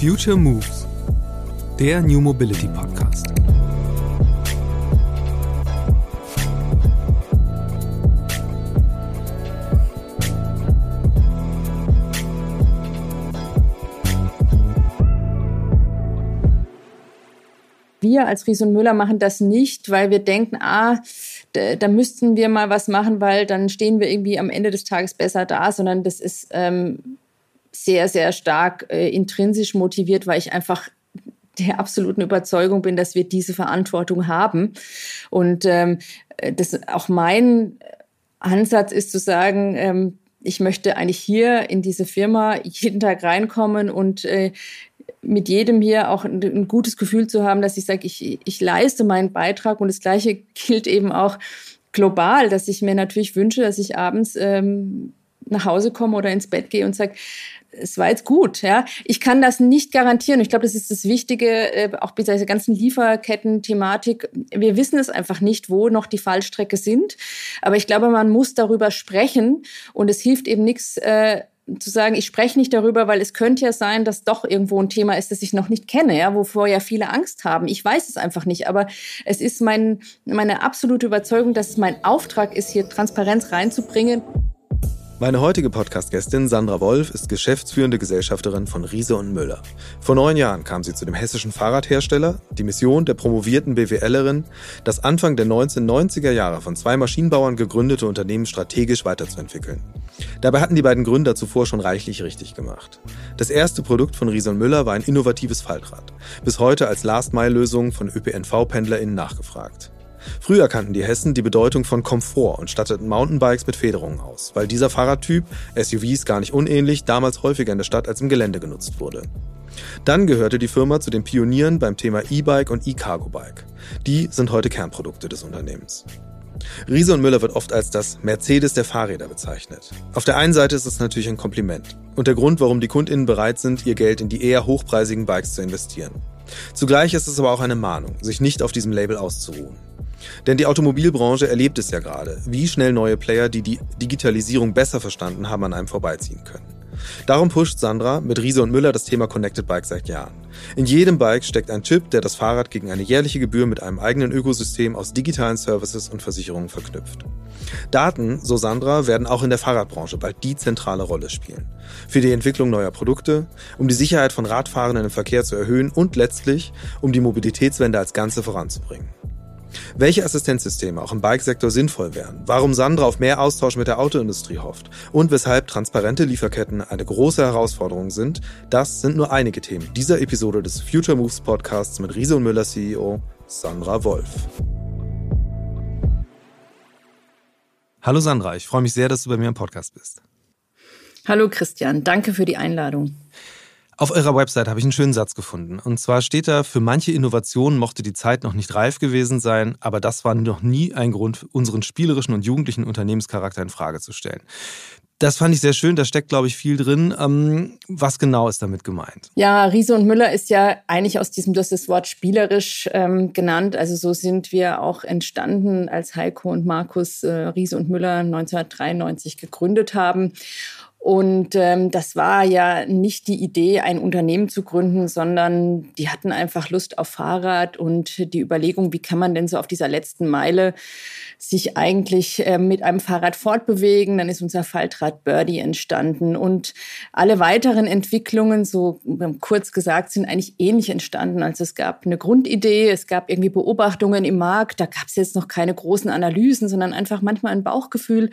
Future Moves, der New Mobility Podcast. Wir als Ries und Müller machen das nicht, weil wir denken, ah, da müssten wir mal was machen, weil dann stehen wir irgendwie am Ende des Tages besser da, sondern das ist ähm, sehr, sehr stark äh, intrinsisch motiviert, weil ich einfach der absoluten Überzeugung bin, dass wir diese Verantwortung haben. Und ähm, das auch mein Ansatz ist zu sagen, ähm, ich möchte eigentlich hier in diese Firma jeden Tag reinkommen und äh, mit jedem hier auch ein, ein, gutes Gefühl zu haben, dass ich sage, ich, ich leiste meinen Beitrag und das Gleiche gilt eben auch global, dass ich mir natürlich wünsche, dass ich abends ähm, nach Hause komme oder ins Bett gehe und sage, es war jetzt gut, ja. Ich kann das nicht garantieren. Ich glaube, das ist das Wichtige, äh, auch bei dieser ganzen Lieferketten-Thematik. Wir wissen es einfach nicht, wo noch die Fallstrecke sind. Aber ich glaube, man muss darüber sprechen und es hilft eben nichts, äh, zu sagen, ich spreche nicht darüber, weil es könnte ja sein, dass doch irgendwo ein Thema ist, das ich noch nicht kenne, ja, wovor ja viele Angst haben. Ich weiß es einfach nicht, aber es ist mein, meine absolute Überzeugung, dass es mein Auftrag ist, hier Transparenz reinzubringen. Meine heutige Podcast-Gästin Sandra Wolf ist geschäftsführende Gesellschafterin von Riese und Müller. Vor neun Jahren kam sie zu dem hessischen Fahrradhersteller. Die Mission der promovierten BWLerin, das Anfang der 1990er Jahre von zwei Maschinenbauern gegründete Unternehmen strategisch weiterzuentwickeln. Dabei hatten die beiden Gründer zuvor schon reichlich richtig gemacht. Das erste Produkt von Riese und Müller war ein innovatives Faltrad, bis heute als Last-Mile-Lösung von ÖPNV-PendlerInnen nachgefragt. Früher kannten die Hessen die Bedeutung von Komfort und statteten Mountainbikes mit Federungen aus, weil dieser Fahrradtyp, SUVs gar nicht unähnlich, damals häufiger in der Stadt als im Gelände genutzt wurde. Dann gehörte die Firma zu den Pionieren beim Thema E-Bike und E-Cargo-Bike. Die sind heute Kernprodukte des Unternehmens. Riese und Müller wird oft als das Mercedes der Fahrräder bezeichnet. Auf der einen Seite ist es natürlich ein Kompliment und der Grund, warum die KundInnen bereit sind, ihr Geld in die eher hochpreisigen Bikes zu investieren. Zugleich ist es aber auch eine Mahnung, sich nicht auf diesem Label auszuruhen. Denn die Automobilbranche erlebt es ja gerade, wie schnell neue Player, die die Digitalisierung besser verstanden haben, an einem vorbeiziehen können. Darum pusht Sandra mit Riese und Müller das Thema Connected Bike seit Jahren. In jedem Bike steckt ein Chip, der das Fahrrad gegen eine jährliche Gebühr mit einem eigenen Ökosystem aus digitalen Services und Versicherungen verknüpft. Daten, so Sandra, werden auch in der Fahrradbranche bald die zentrale Rolle spielen. Für die Entwicklung neuer Produkte, um die Sicherheit von Radfahrenden im Verkehr zu erhöhen und letztlich, um die Mobilitätswende als Ganze voranzubringen. Welche Assistenzsysteme auch im Bikesektor sinnvoll wären, warum Sandra auf mehr Austausch mit der Autoindustrie hofft und weshalb transparente Lieferketten eine große Herausforderung sind, das sind nur einige Themen dieser Episode des Future Moves Podcasts mit Riese und Müller CEO Sandra Wolf. Hallo Sandra, ich freue mich sehr, dass du bei mir im Podcast bist. Hallo Christian, danke für die Einladung. Auf eurer Website habe ich einen schönen Satz gefunden. Und zwar steht da, für manche Innovationen mochte die Zeit noch nicht reif gewesen sein, aber das war noch nie ein Grund, unseren spielerischen und jugendlichen Unternehmenscharakter in Frage zu stellen. Das fand ich sehr schön, da steckt, glaube ich, viel drin. Ähm, was genau ist damit gemeint? Ja, Riese und Müller ist ja eigentlich aus diesem, du hast das Wort spielerisch ähm, genannt. Also so sind wir auch entstanden, als Heiko und Markus äh, Riese und Müller 1993 gegründet haben. Und ähm, das war ja nicht die Idee, ein Unternehmen zu gründen, sondern die hatten einfach Lust auf Fahrrad und die Überlegung, wie kann man denn so auf dieser letzten Meile sich eigentlich äh, mit einem Fahrrad fortbewegen. Dann ist unser Faltrad Birdie entstanden. Und alle weiteren Entwicklungen, so kurz gesagt, sind eigentlich ähnlich entstanden. Also es gab eine Grundidee, es gab irgendwie Beobachtungen im Markt. Da gab es jetzt noch keine großen Analysen, sondern einfach manchmal ein Bauchgefühl,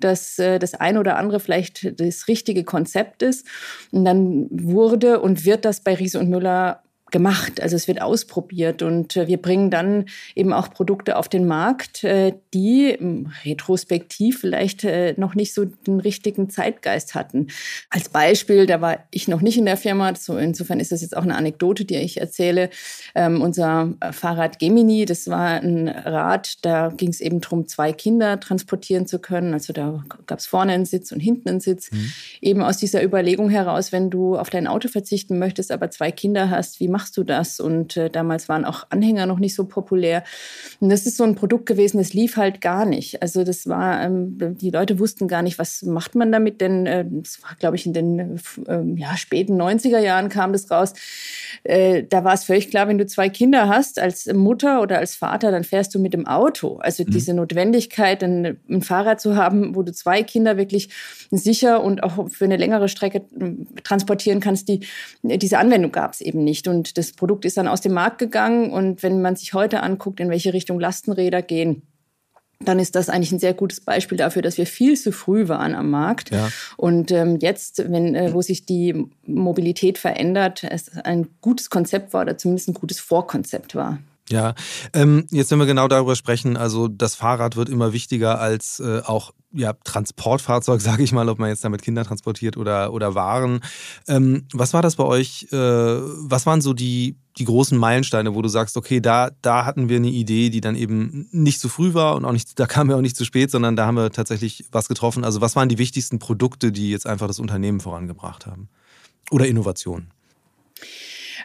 dass äh, das eine oder andere vielleicht richtige Konzept ist. Und dann wurde und wird das bei Riese und Müller gemacht. Also es wird ausprobiert und äh, wir bringen dann eben auch Produkte auf den Markt, äh, die retrospektiv vielleicht äh, noch nicht so den richtigen Zeitgeist hatten. Als Beispiel, da war ich noch nicht in der Firma, so insofern ist das jetzt auch eine Anekdote, die ich erzähle. Ähm, unser Fahrrad Gemini, das war ein Rad, da ging es eben darum, zwei Kinder transportieren zu können. Also da gab es vorne einen Sitz und hinten einen Sitz. Mhm. eben aus dieser Überlegung heraus, wenn du auf dein Auto verzichten möchtest, aber zwei Kinder hast, wie machst du das? Und äh, damals waren auch Anhänger noch nicht so populär. Und das ist so ein Produkt gewesen, das lief halt gar nicht. Also das war, ähm, die Leute wussten gar nicht, was macht man damit, denn äh, das war, glaube ich, in den äh, ja, späten 90er Jahren kam das raus. Äh, da war es völlig klar, wenn du zwei Kinder hast, als Mutter oder als Vater, dann fährst du mit dem Auto. Also mhm. diese Notwendigkeit, ein, ein Fahrrad zu haben, wo du zwei Kinder wirklich sicher und auch für eine längere Strecke hm, transportieren kannst, die, diese Anwendung gab es eben nicht. Und das Produkt ist dann aus dem Markt gegangen. Und wenn man sich heute anguckt, in welche Richtung Lastenräder gehen, dann ist das eigentlich ein sehr gutes Beispiel dafür, dass wir viel zu früh waren am Markt. Ja. Und ähm, jetzt, wenn, äh, wo sich die Mobilität verändert, es ein gutes Konzept war oder zumindest ein gutes Vorkonzept war. Ja, ähm, jetzt wenn wir genau darüber sprechen, also das Fahrrad wird immer wichtiger als äh, auch ja, Transportfahrzeug, sage ich mal, ob man jetzt damit Kinder transportiert oder, oder Waren. Ähm, was war das bei euch? Äh, was waren so die, die großen Meilensteine, wo du sagst, okay, da, da hatten wir eine Idee, die dann eben nicht zu früh war und auch nicht, da kamen wir auch nicht zu spät, sondern da haben wir tatsächlich was getroffen. Also was waren die wichtigsten Produkte, die jetzt einfach das Unternehmen vorangebracht haben? Oder Innovationen?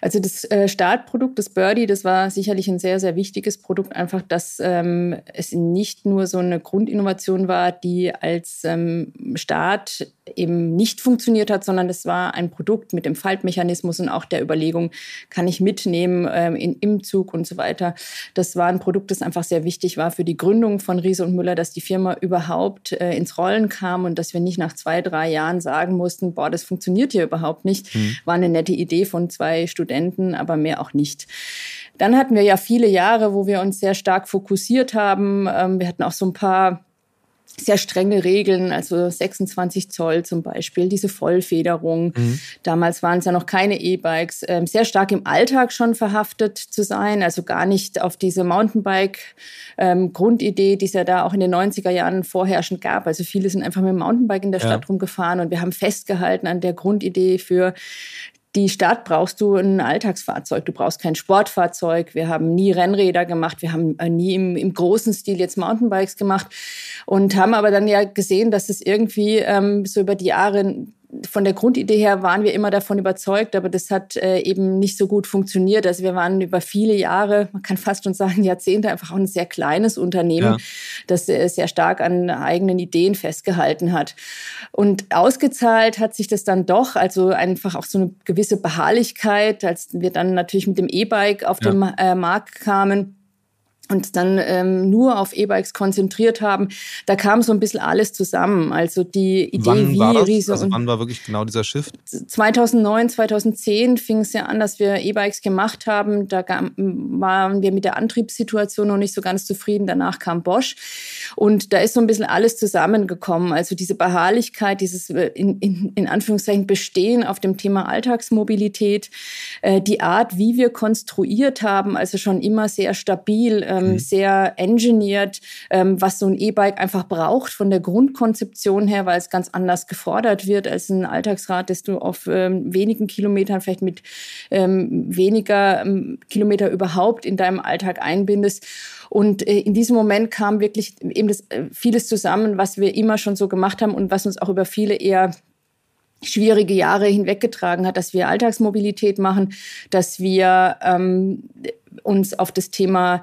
Also das äh, Startprodukt, das Birdie, das war sicherlich ein sehr, sehr wichtiges Produkt, einfach, dass ähm, es nicht nur so eine Grundinnovation war, die als ähm, Start eben nicht funktioniert hat, sondern das war ein Produkt mit dem Faltmechanismus und auch der Überlegung, kann ich mitnehmen ähm, in, im Zug und so weiter. Das war ein Produkt, das einfach sehr wichtig war für die Gründung von Riese und Müller, dass die Firma überhaupt äh, ins Rollen kam und dass wir nicht nach zwei, drei Jahren sagen mussten, boah, das funktioniert hier überhaupt nicht. Mhm. War eine nette Idee von zwei Studenten Studenten, aber mehr auch nicht. Dann hatten wir ja viele Jahre, wo wir uns sehr stark fokussiert haben. Ähm, wir hatten auch so ein paar sehr strenge Regeln, also 26 Zoll zum Beispiel, diese Vollfederung. Mhm. Damals waren es ja noch keine E-Bikes, ähm, sehr stark im Alltag schon verhaftet zu sein, also gar nicht auf diese Mountainbike-Grundidee, ähm, die es ja da auch in den 90er Jahren vorherrschend gab. Also viele sind einfach mit dem Mountainbike in der Stadt ja. rumgefahren und wir haben festgehalten an der Grundidee für die Stadt brauchst du ein Alltagsfahrzeug, du brauchst kein Sportfahrzeug. Wir haben nie Rennräder gemacht, wir haben äh, nie im, im großen Stil jetzt Mountainbikes gemacht und haben aber dann ja gesehen, dass es irgendwie ähm, so über die Jahre von der Grundidee her waren wir immer davon überzeugt, aber das hat äh, eben nicht so gut funktioniert. Also wir waren über viele Jahre, man kann fast schon sagen Jahrzehnte, einfach auch ein sehr kleines Unternehmen, ja. das äh, sehr stark an eigenen Ideen festgehalten hat. Und ausgezahlt hat sich das dann doch, also einfach auch so eine gewisse Beharrlichkeit, als wir dann natürlich mit dem E-Bike auf ja. den äh, Markt kamen und dann ähm, nur auf E-Bikes konzentriert haben, da kam so ein bisschen alles zusammen. Also die Idee, wann wie war das? Riese also wann war wirklich genau dieser Shift? 2009, 2010 fing es ja an, dass wir E-Bikes gemacht haben. Da waren wir mit der Antriebssituation noch nicht so ganz zufrieden. Danach kam Bosch. Und da ist so ein bisschen alles zusammengekommen. Also diese Beharrlichkeit, dieses äh, in, in, in Anführungszeichen Bestehen auf dem Thema Alltagsmobilität, äh, die Art, wie wir konstruiert haben, also schon immer sehr stabil. Äh, ähm, mhm. sehr engineert, ähm, was so ein E-Bike einfach braucht von der Grundkonzeption her, weil es ganz anders gefordert wird als ein Alltagsrad, das du auf ähm, wenigen Kilometern, vielleicht mit ähm, weniger ähm, Kilometer überhaupt in deinem Alltag einbindest. Und äh, in diesem Moment kam wirklich eben das, äh, vieles zusammen, was wir immer schon so gemacht haben und was uns auch über viele eher schwierige Jahre hinweggetragen hat, dass wir Alltagsmobilität machen, dass wir ähm, uns auf das Thema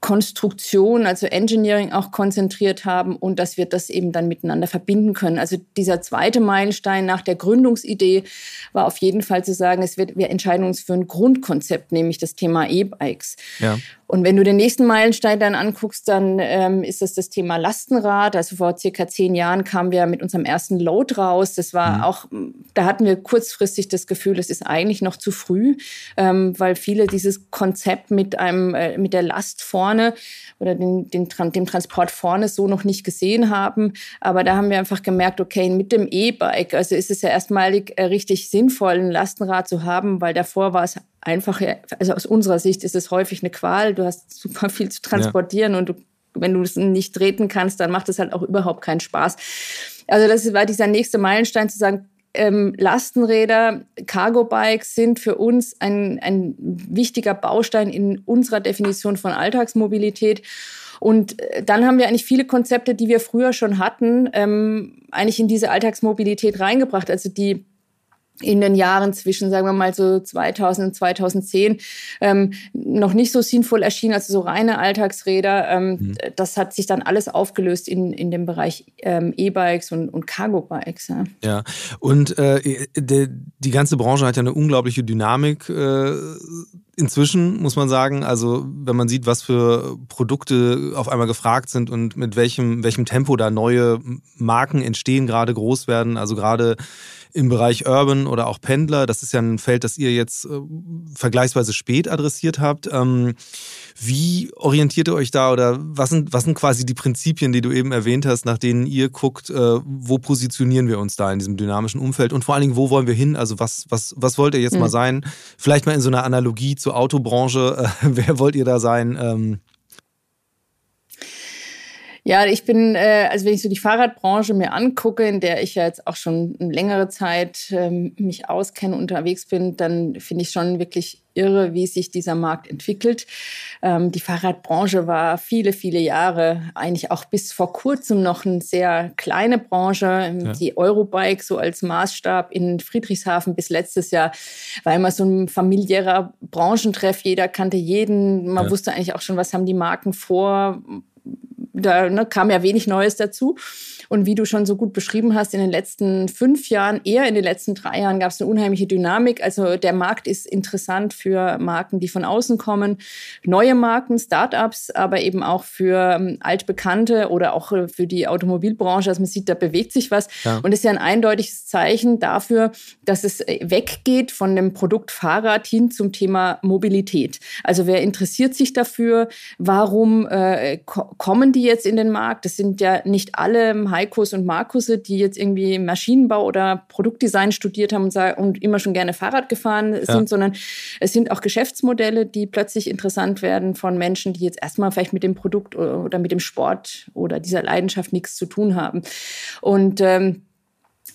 Konstruktion, also Engineering auch konzentriert haben und dass wir das eben dann miteinander verbinden können. Also dieser zweite Meilenstein nach der Gründungsidee war auf jeden Fall zu sagen, es wird, wir entscheiden uns für ein Grundkonzept, nämlich das Thema E-Bikes. Ja. Und wenn du den nächsten Meilenstein dann anguckst, dann ähm, ist das das Thema Lastenrad. Also vor circa zehn Jahren kamen wir mit unserem ersten Load raus. Das war mhm. auch, da hatten wir kurzfristig das Gefühl, es ist eigentlich noch zu früh, ähm, weil viele dieses Konzept mit einem, äh, mit der Last vorne oder den, den, dem Transport vorne so noch nicht gesehen haben. Aber da haben wir einfach gemerkt, okay, mit dem E-Bike, also ist es ja erstmalig äh, richtig sinnvoll, ein Lastenrad zu haben, weil davor war es einfach, also aus unserer Sicht ist es häufig eine Qual. Du hast super viel zu transportieren ja. und du, wenn du es nicht treten kannst, dann macht es halt auch überhaupt keinen Spaß. Also das war dieser nächste Meilenstein zu sagen, ähm, Lastenräder, Cargo-Bikes sind für uns ein, ein wichtiger Baustein in unserer Definition von Alltagsmobilität. Und äh, dann haben wir eigentlich viele Konzepte, die wir früher schon hatten, ähm, eigentlich in diese Alltagsmobilität reingebracht. Also die in den Jahren zwischen, sagen wir mal so 2000 und 2010 ähm, noch nicht so sinnvoll erschienen, also so reine Alltagsräder. Ähm, mhm. Das hat sich dann alles aufgelöst in, in dem Bereich ähm, E-Bikes und, und Cargo-Bikes. Ja. ja, und äh, de, die ganze Branche hat ja eine unglaubliche Dynamik. Äh, inzwischen, muss man sagen. Also, wenn man sieht, was für Produkte auf einmal gefragt sind und mit welchem, welchem Tempo da neue Marken entstehen, gerade groß werden, also gerade im Bereich Urban oder auch Pendler. Das ist ja ein Feld, das ihr jetzt äh, vergleichsweise spät adressiert habt. Ähm, wie orientiert ihr euch da oder was sind, was sind quasi die Prinzipien, die du eben erwähnt hast, nach denen ihr guckt, äh, wo positionieren wir uns da in diesem dynamischen Umfeld und vor allen Dingen, wo wollen wir hin? Also was, was, was wollt ihr jetzt mhm. mal sein? Vielleicht mal in so einer Analogie zur Autobranche. Äh, wer wollt ihr da sein? Ähm, ja, ich bin, äh, also wenn ich so die Fahrradbranche mir angucke, in der ich ja jetzt auch schon längere Zeit ähm, mich auskenne, unterwegs bin, dann finde ich schon wirklich irre, wie sich dieser Markt entwickelt. Ähm, die Fahrradbranche war viele, viele Jahre, eigentlich auch bis vor kurzem noch eine sehr kleine Branche. Ähm, ja. Die Eurobike so als Maßstab in Friedrichshafen bis letztes Jahr war immer so ein familiärer Branchentreff. Jeder kannte jeden. Man ja. wusste eigentlich auch schon, was haben die Marken vor, da ne, kam ja wenig Neues dazu. Und wie du schon so gut beschrieben hast, in den letzten fünf Jahren, eher in den letzten drei Jahren gab es eine unheimliche Dynamik. Also der Markt ist interessant für Marken, die von außen kommen, neue Marken, Startups, aber eben auch für ähm, altbekannte oder auch äh, für die Automobilbranche. Also man sieht, da bewegt sich was. Ja. Und es ist ja ein eindeutiges Zeichen dafür, dass es äh, weggeht von dem Produkt Fahrrad hin zum Thema Mobilität. Also wer interessiert sich dafür? Warum äh, kommen die jetzt in den Markt? Das sind ja nicht alle Heikos und Markusse, die jetzt irgendwie Maschinenbau oder Produktdesign studiert haben und, und immer schon gerne Fahrrad gefahren ja. sind, sondern es sind auch Geschäftsmodelle, die plötzlich interessant werden von Menschen, die jetzt erstmal vielleicht mit dem Produkt oder mit dem Sport oder dieser Leidenschaft nichts zu tun haben. Und ähm,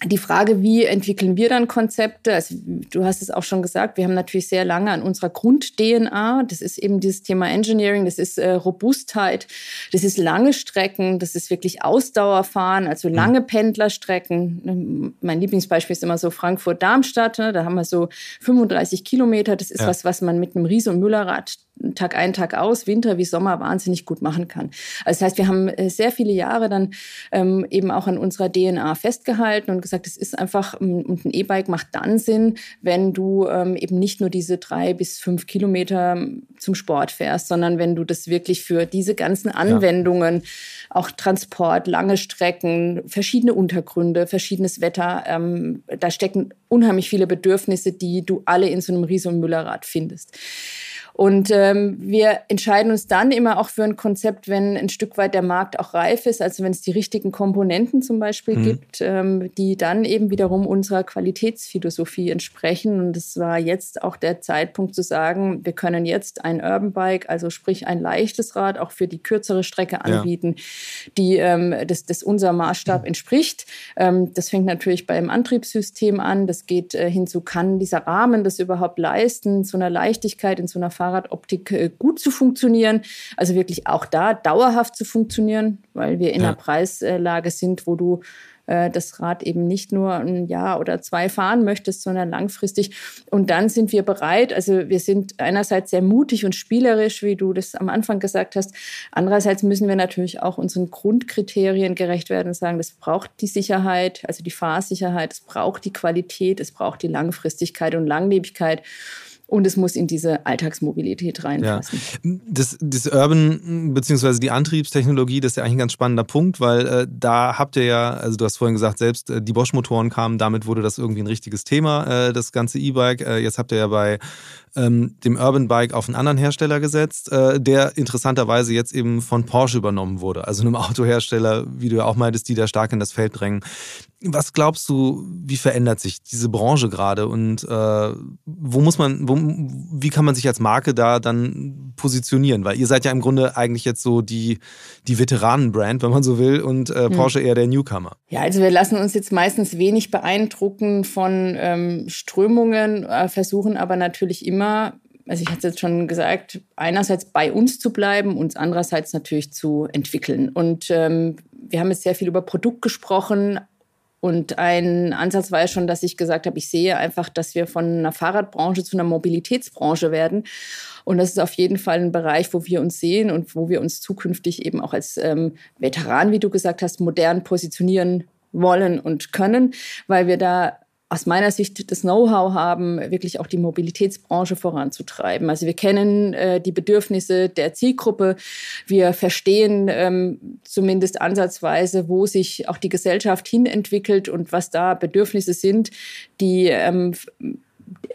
die Frage, wie entwickeln wir dann Konzepte? Also, du hast es auch schon gesagt, wir haben natürlich sehr lange an unserer Grund-DNA. Das ist eben dieses Thema Engineering, das ist äh, Robustheit, das ist lange Strecken, das ist wirklich Ausdauerfahren, also mhm. lange Pendlerstrecken. Mein Lieblingsbeispiel ist immer so Frankfurt-Darmstadt. Ne? Da haben wir so 35 Kilometer. Das ist ja. was, was man mit einem Ries- und Müllerrad Tag ein, Tag aus, Winter wie Sommer wahnsinnig gut machen kann. Also das heißt, wir haben äh, sehr viele Jahre dann ähm, eben auch an unserer DNA festgehalten und gesagt, es ist einfach, ähm, und ein E-Bike macht dann Sinn, wenn du ähm, eben nicht nur diese drei bis fünf Kilometer ähm, zum Sport fährst, sondern wenn du das wirklich für diese ganzen Anwendungen, ja. auch Transport, lange Strecken, verschiedene Untergründe, verschiedenes Wetter, ähm, da stecken unheimlich viele Bedürfnisse, die du alle in so einem Ries- und Müllerrad findest. Und ähm, wir entscheiden uns dann immer auch für ein Konzept, wenn ein Stück weit der Markt auch reif ist, also wenn es die richtigen Komponenten zum Beispiel mhm. gibt, ähm, die dann eben wiederum unserer Qualitätsphilosophie entsprechen. Und es war jetzt auch der Zeitpunkt zu sagen, wir können jetzt ein Urban Bike, also sprich ein leichtes Rad, auch für die kürzere Strecke anbieten, ja. die ähm, das, das unser Maßstab mhm. entspricht. Ähm, das fängt natürlich beim Antriebssystem an. Das geht äh, hinzu, kann dieser Rahmen das überhaupt leisten, zu einer Leichtigkeit in so einer Fahrradoptik äh, gut zu funktionieren. Also wirklich auch da dauerhaft zu funktionieren, weil wir in ja. einer Preislage sind, wo du äh, das Rad eben nicht nur ein Jahr oder zwei fahren möchtest, sondern langfristig. Und dann sind wir bereit. Also wir sind einerseits sehr mutig und spielerisch, wie du das am Anfang gesagt hast. Andererseits müssen wir natürlich auch unseren Grundkriterien gerecht werden und sagen, das braucht die Sicherheit, also die Fahrsicherheit, es braucht die Qualität, es braucht die Langfristigkeit und Langlebigkeit. Und es muss in diese Alltagsmobilität reinpassen. Ja. Das, das Urban beziehungsweise die Antriebstechnologie, das ist ja eigentlich ein ganz spannender Punkt, weil äh, da habt ihr ja, also du hast vorhin gesagt, selbst äh, die Bosch-Motoren kamen, damit wurde das irgendwie ein richtiges Thema, äh, das ganze E-Bike. Äh, jetzt habt ihr ja bei ähm, dem Urban Bike auf einen anderen Hersteller gesetzt, äh, der interessanterweise jetzt eben von Porsche übernommen wurde. Also einem Autohersteller, wie du ja auch meintest, die da stark in das Feld drängen. Was glaubst du, wie verändert sich diese Branche gerade und äh, wo muss man, wo, wie kann man sich als Marke da dann positionieren? Weil ihr seid ja im Grunde eigentlich jetzt so die, die Veteranenbrand, wenn man so will, und äh, hm. Porsche eher der Newcomer. Ja, also wir lassen uns jetzt meistens wenig beeindrucken von ähm, Strömungen, äh, versuchen aber natürlich immer also ich hatte es jetzt schon gesagt, einerseits bei uns zu bleiben und andererseits natürlich zu entwickeln. Und ähm, wir haben jetzt sehr viel über Produkt gesprochen, und ein Ansatz war ja schon, dass ich gesagt habe, ich sehe einfach, dass wir von einer Fahrradbranche zu einer Mobilitätsbranche werden. Und das ist auf jeden Fall ein Bereich, wo wir uns sehen und wo wir uns zukünftig eben auch als ähm, Veteran, wie du gesagt hast, modern positionieren wollen und können, weil wir da aus meiner Sicht das Know-how haben, wirklich auch die Mobilitätsbranche voranzutreiben. Also wir kennen äh, die Bedürfnisse der Zielgruppe, wir verstehen ähm, zumindest ansatzweise, wo sich auch die Gesellschaft hinentwickelt und was da Bedürfnisse sind, die ähm,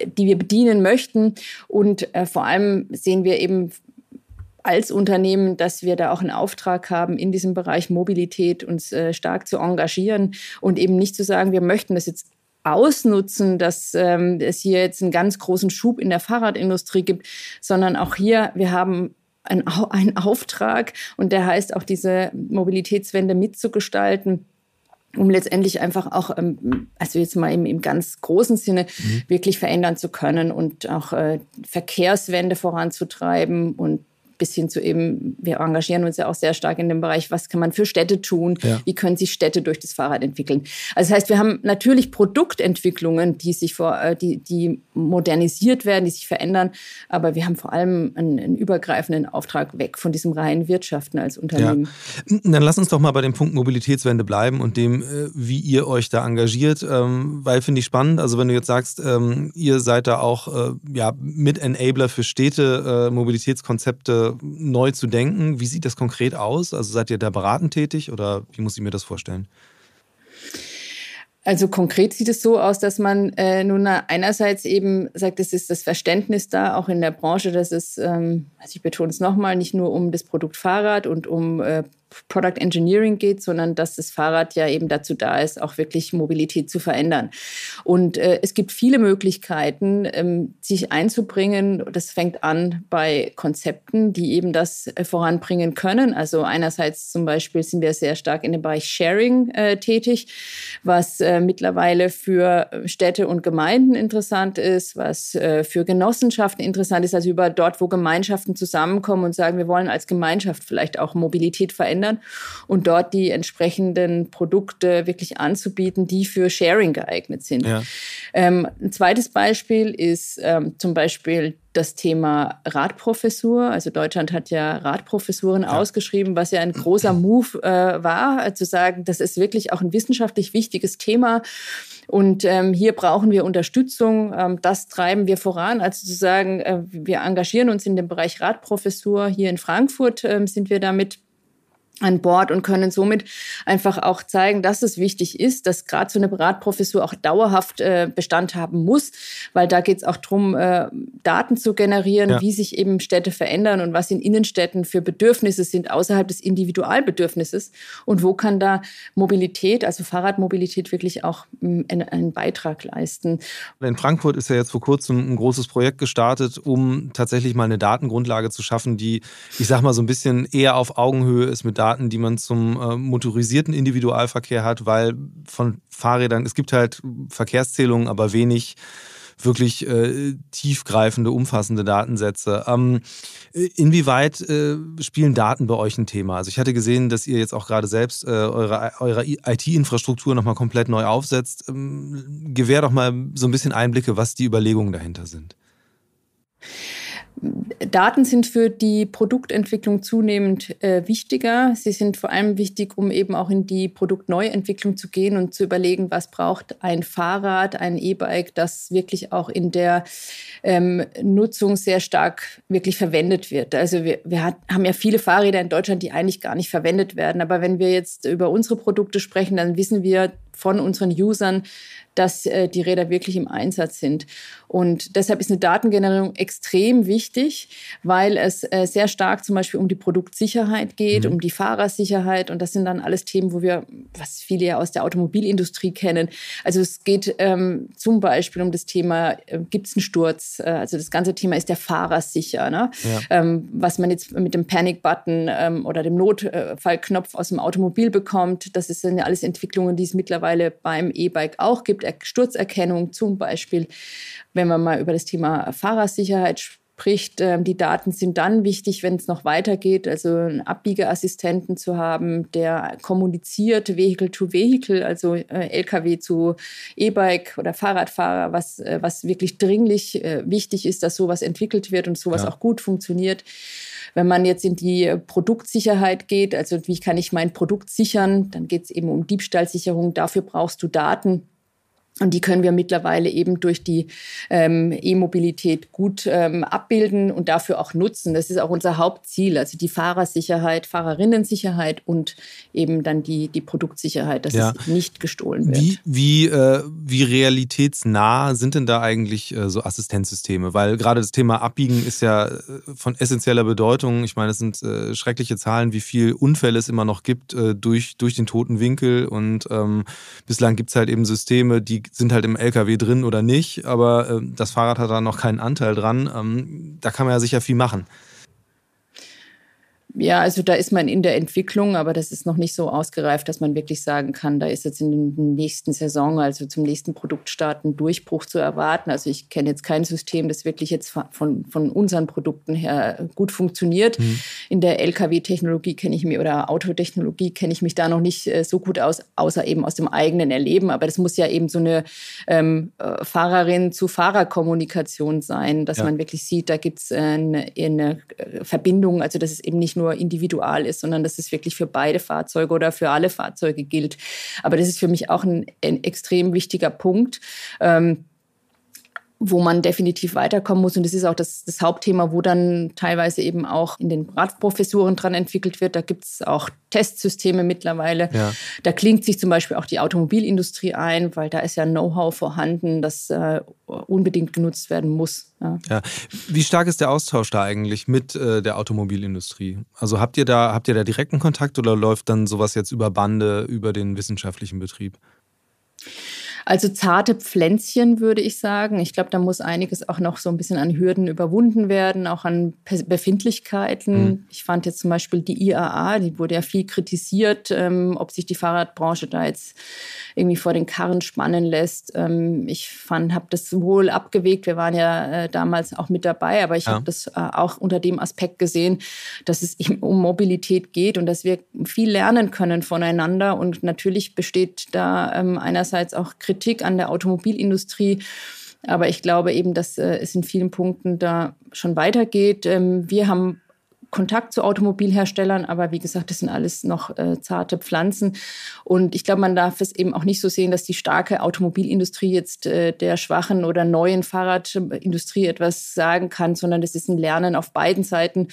die wir bedienen möchten. Und äh, vor allem sehen wir eben als Unternehmen, dass wir da auch einen Auftrag haben, in diesem Bereich Mobilität uns äh, stark zu engagieren und eben nicht zu sagen, wir möchten das jetzt ausnutzen, dass ähm, es hier jetzt einen ganz großen Schub in der Fahrradindustrie gibt, sondern auch hier, wir haben einen, einen Auftrag und der heißt auch diese Mobilitätswende mitzugestalten um letztendlich einfach auch, ähm, also jetzt mal im, im ganz großen Sinne, mhm. wirklich verändern zu können und auch äh, Verkehrswende voranzutreiben und bis hin zu eben, wir engagieren uns ja auch sehr stark in dem Bereich, was kann man für Städte tun, ja. wie können sich Städte durch das Fahrrad entwickeln. Also das heißt, wir haben natürlich Produktentwicklungen, die sich vor, äh, die, die modernisiert werden, die sich verändern, aber wir haben vor allem einen, einen übergreifenden Auftrag weg von diesem reinen Wirtschaften als Unternehmen. Ja. Dann lass uns doch mal bei dem Punkt Mobilitätswende bleiben und dem, äh, wie ihr euch da engagiert, ähm, weil finde ich spannend. Also wenn du jetzt sagst, ähm, ihr seid da auch äh, ja, mit Enabler für Städte, Mobilitätskonzepte neu zu denken. Wie sieht das konkret aus? Also seid ihr da beratend tätig oder wie muss ich mir das vorstellen? Also konkret sieht es so aus, dass man äh, nun einerseits eben sagt, es ist das Verständnis da, auch in der Branche, dass es, ähm, also ich betone es nochmal, nicht nur um das Produkt Fahrrad und um äh, Product Engineering geht, sondern dass das Fahrrad ja eben dazu da ist, auch wirklich Mobilität zu verändern. Und äh, es gibt viele Möglichkeiten, ähm, sich einzubringen. Das fängt an bei Konzepten, die eben das äh, voranbringen können. Also einerseits zum Beispiel sind wir sehr stark in dem Bereich Sharing äh, tätig, was äh, mittlerweile für Städte und Gemeinden interessant ist, was äh, für Genossenschaften interessant ist, also über dort, wo Gemeinschaften zusammenkommen und sagen, wir wollen als Gemeinschaft vielleicht auch Mobilität verändern verändern und dort die entsprechenden Produkte wirklich anzubieten, die für Sharing geeignet sind. Ja. Ähm, ein zweites Beispiel ist ähm, zum Beispiel das Thema Radprofessur. Also Deutschland hat ja Radprofessuren ja. ausgeschrieben, was ja ein großer Move äh, war, äh, zu sagen, das ist wirklich auch ein wissenschaftlich wichtiges Thema. Und ähm, hier brauchen wir Unterstützung. Ähm, das treiben wir voran. Also zu sagen, äh, wir engagieren uns in dem Bereich Radprofessur. Hier in Frankfurt ähm, sind wir damit an Bord und können somit einfach auch zeigen, dass es wichtig ist, dass gerade so eine Beratprofessur auch dauerhaft äh, Bestand haben muss, weil da geht es auch darum, äh, Daten zu generieren, ja. wie sich eben Städte verändern und was in Innenstädten für Bedürfnisse sind außerhalb des Individualbedürfnisses und wo kann da Mobilität, also Fahrradmobilität wirklich auch ähm, einen, einen Beitrag leisten. In Frankfurt ist ja jetzt vor kurzem ein großes Projekt gestartet, um tatsächlich mal eine Datengrundlage zu schaffen, die, ich sag mal, so ein bisschen eher auf Augenhöhe ist mit Daten Daten, die man zum äh, motorisierten Individualverkehr hat, weil von Fahrrädern, es gibt halt Verkehrszählungen, aber wenig wirklich äh, tiefgreifende, umfassende Datensätze. Ähm, inwieweit äh, spielen Daten bei euch ein Thema? Also ich hatte gesehen, dass ihr jetzt auch gerade selbst äh, eure, eure IT-Infrastruktur nochmal komplett neu aufsetzt. Ähm, gewähr doch mal so ein bisschen Einblicke, was die Überlegungen dahinter sind. Daten sind für die Produktentwicklung zunehmend äh, wichtiger. Sie sind vor allem wichtig, um eben auch in die Produktneuentwicklung zu gehen und zu überlegen, was braucht ein Fahrrad, ein E-Bike, das wirklich auch in der ähm, Nutzung sehr stark wirklich verwendet wird. Also wir, wir hat, haben ja viele Fahrräder in Deutschland, die eigentlich gar nicht verwendet werden. Aber wenn wir jetzt über unsere Produkte sprechen, dann wissen wir von unseren Usern, dass äh, die Räder wirklich im Einsatz sind. Und deshalb ist eine Datengenerierung extrem wichtig, weil es äh, sehr stark zum Beispiel um die Produktsicherheit geht, mhm. um die Fahrersicherheit. Und das sind dann alles Themen, wo wir, was viele ja aus der Automobilindustrie kennen. Also es geht ähm, zum Beispiel um das Thema, äh, gibt es einen Sturz? Äh, also das ganze Thema ist der Fahrer sicher. Ne? Ja. Ähm, was man jetzt mit dem Panic-Button ähm, oder dem Notfallknopf aus dem Automobil bekommt, das sind ja alles Entwicklungen, die es mittlerweile beim E-Bike auch gibt. Sturzerkennung zum Beispiel, wenn wir mal über das Thema Fahrersicherheit abbricht. Ähm, die Daten sind dann wichtig, wenn es noch weitergeht, also einen Abbiegeassistenten zu haben, der kommuniziert Vehicle to Vehicle, also äh, LKW zu E-Bike oder Fahrradfahrer, was, äh, was wirklich dringlich äh, wichtig ist, dass sowas entwickelt wird und sowas ja. auch gut funktioniert. Wenn man jetzt in die Produktsicherheit geht, also wie kann ich mein Produkt sichern, dann geht es eben um Diebstahlsicherung. Dafür brauchst du Daten. Und die können wir mittlerweile eben durch die ähm, E-Mobilität gut ähm, abbilden und dafür auch nutzen. Das ist auch unser Hauptziel, also die Fahrersicherheit, Fahrerinnensicherheit und eben dann die, die Produktsicherheit, dass ja. es nicht gestohlen wird. Wie, wie, äh, wie realitätsnah sind denn da eigentlich äh, so Assistenzsysteme? Weil gerade das Thema Abbiegen ist ja äh, von essentieller Bedeutung. Ich meine, es sind äh, schreckliche Zahlen, wie viel Unfälle es immer noch gibt äh, durch, durch den toten Winkel. Und ähm, bislang gibt es halt eben Systeme, die sind halt im LKW drin oder nicht, aber äh, das Fahrrad hat da noch keinen Anteil dran. Ähm, da kann man ja sicher viel machen. Ja, also da ist man in der Entwicklung, aber das ist noch nicht so ausgereift, dass man wirklich sagen kann, da ist jetzt in der nächsten Saison, also zum nächsten Produktstart, ein Durchbruch zu erwarten. Also ich kenne jetzt kein System, das wirklich jetzt von, von unseren Produkten her gut funktioniert. Mhm. In der Lkw-Technologie kenne ich mich oder Autotechnologie kenne ich mich da noch nicht äh, so gut aus, außer eben aus dem eigenen Erleben. Aber das muss ja eben so eine ähm, äh, Fahrerin zu Fahrerkommunikation sein, dass ja. man wirklich sieht, da gibt es eine, eine Verbindung, also das ist eben nicht nur individual ist, sondern dass es wirklich für beide Fahrzeuge oder für alle Fahrzeuge gilt. Aber das ist für mich auch ein, ein extrem wichtiger Punkt. Ähm, wo man definitiv weiterkommen muss. Und das ist auch das, das Hauptthema, wo dann teilweise eben auch in den Radprofessuren dran entwickelt wird. Da gibt es auch Testsysteme mittlerweile. Ja. Da klingt sich zum Beispiel auch die Automobilindustrie ein, weil da ist ja Know-how vorhanden, das äh, unbedingt genutzt werden muss. Ja. ja. Wie stark ist der Austausch da eigentlich mit äh, der Automobilindustrie? Also habt ihr da habt ihr da direkten Kontakt oder läuft dann sowas jetzt über Bande über den wissenschaftlichen Betrieb? Also zarte Pflänzchen, würde ich sagen. Ich glaube, da muss einiges auch noch so ein bisschen an Hürden überwunden werden, auch an Befindlichkeiten. Mhm. Ich fand jetzt zum Beispiel die IAA, die wurde ja viel kritisiert, ähm, ob sich die Fahrradbranche da jetzt irgendwie vor den Karren spannen lässt. Ähm, ich fand, habe das wohl abgewegt. Wir waren ja äh, damals auch mit dabei, aber ich ja. habe das äh, auch unter dem Aspekt gesehen, dass es eben um Mobilität geht und dass wir viel lernen können voneinander. Und natürlich besteht da ähm, einerseits auch Kritik an der Automobilindustrie. Aber ich glaube eben, dass äh, es in vielen Punkten da schon weitergeht. Ähm, wir haben Kontakt zu Automobilherstellern, aber wie gesagt, das sind alles noch äh, zarte Pflanzen. Und ich glaube, man darf es eben auch nicht so sehen, dass die starke Automobilindustrie jetzt äh, der schwachen oder neuen Fahrradindustrie etwas sagen kann, sondern das ist ein Lernen auf beiden Seiten.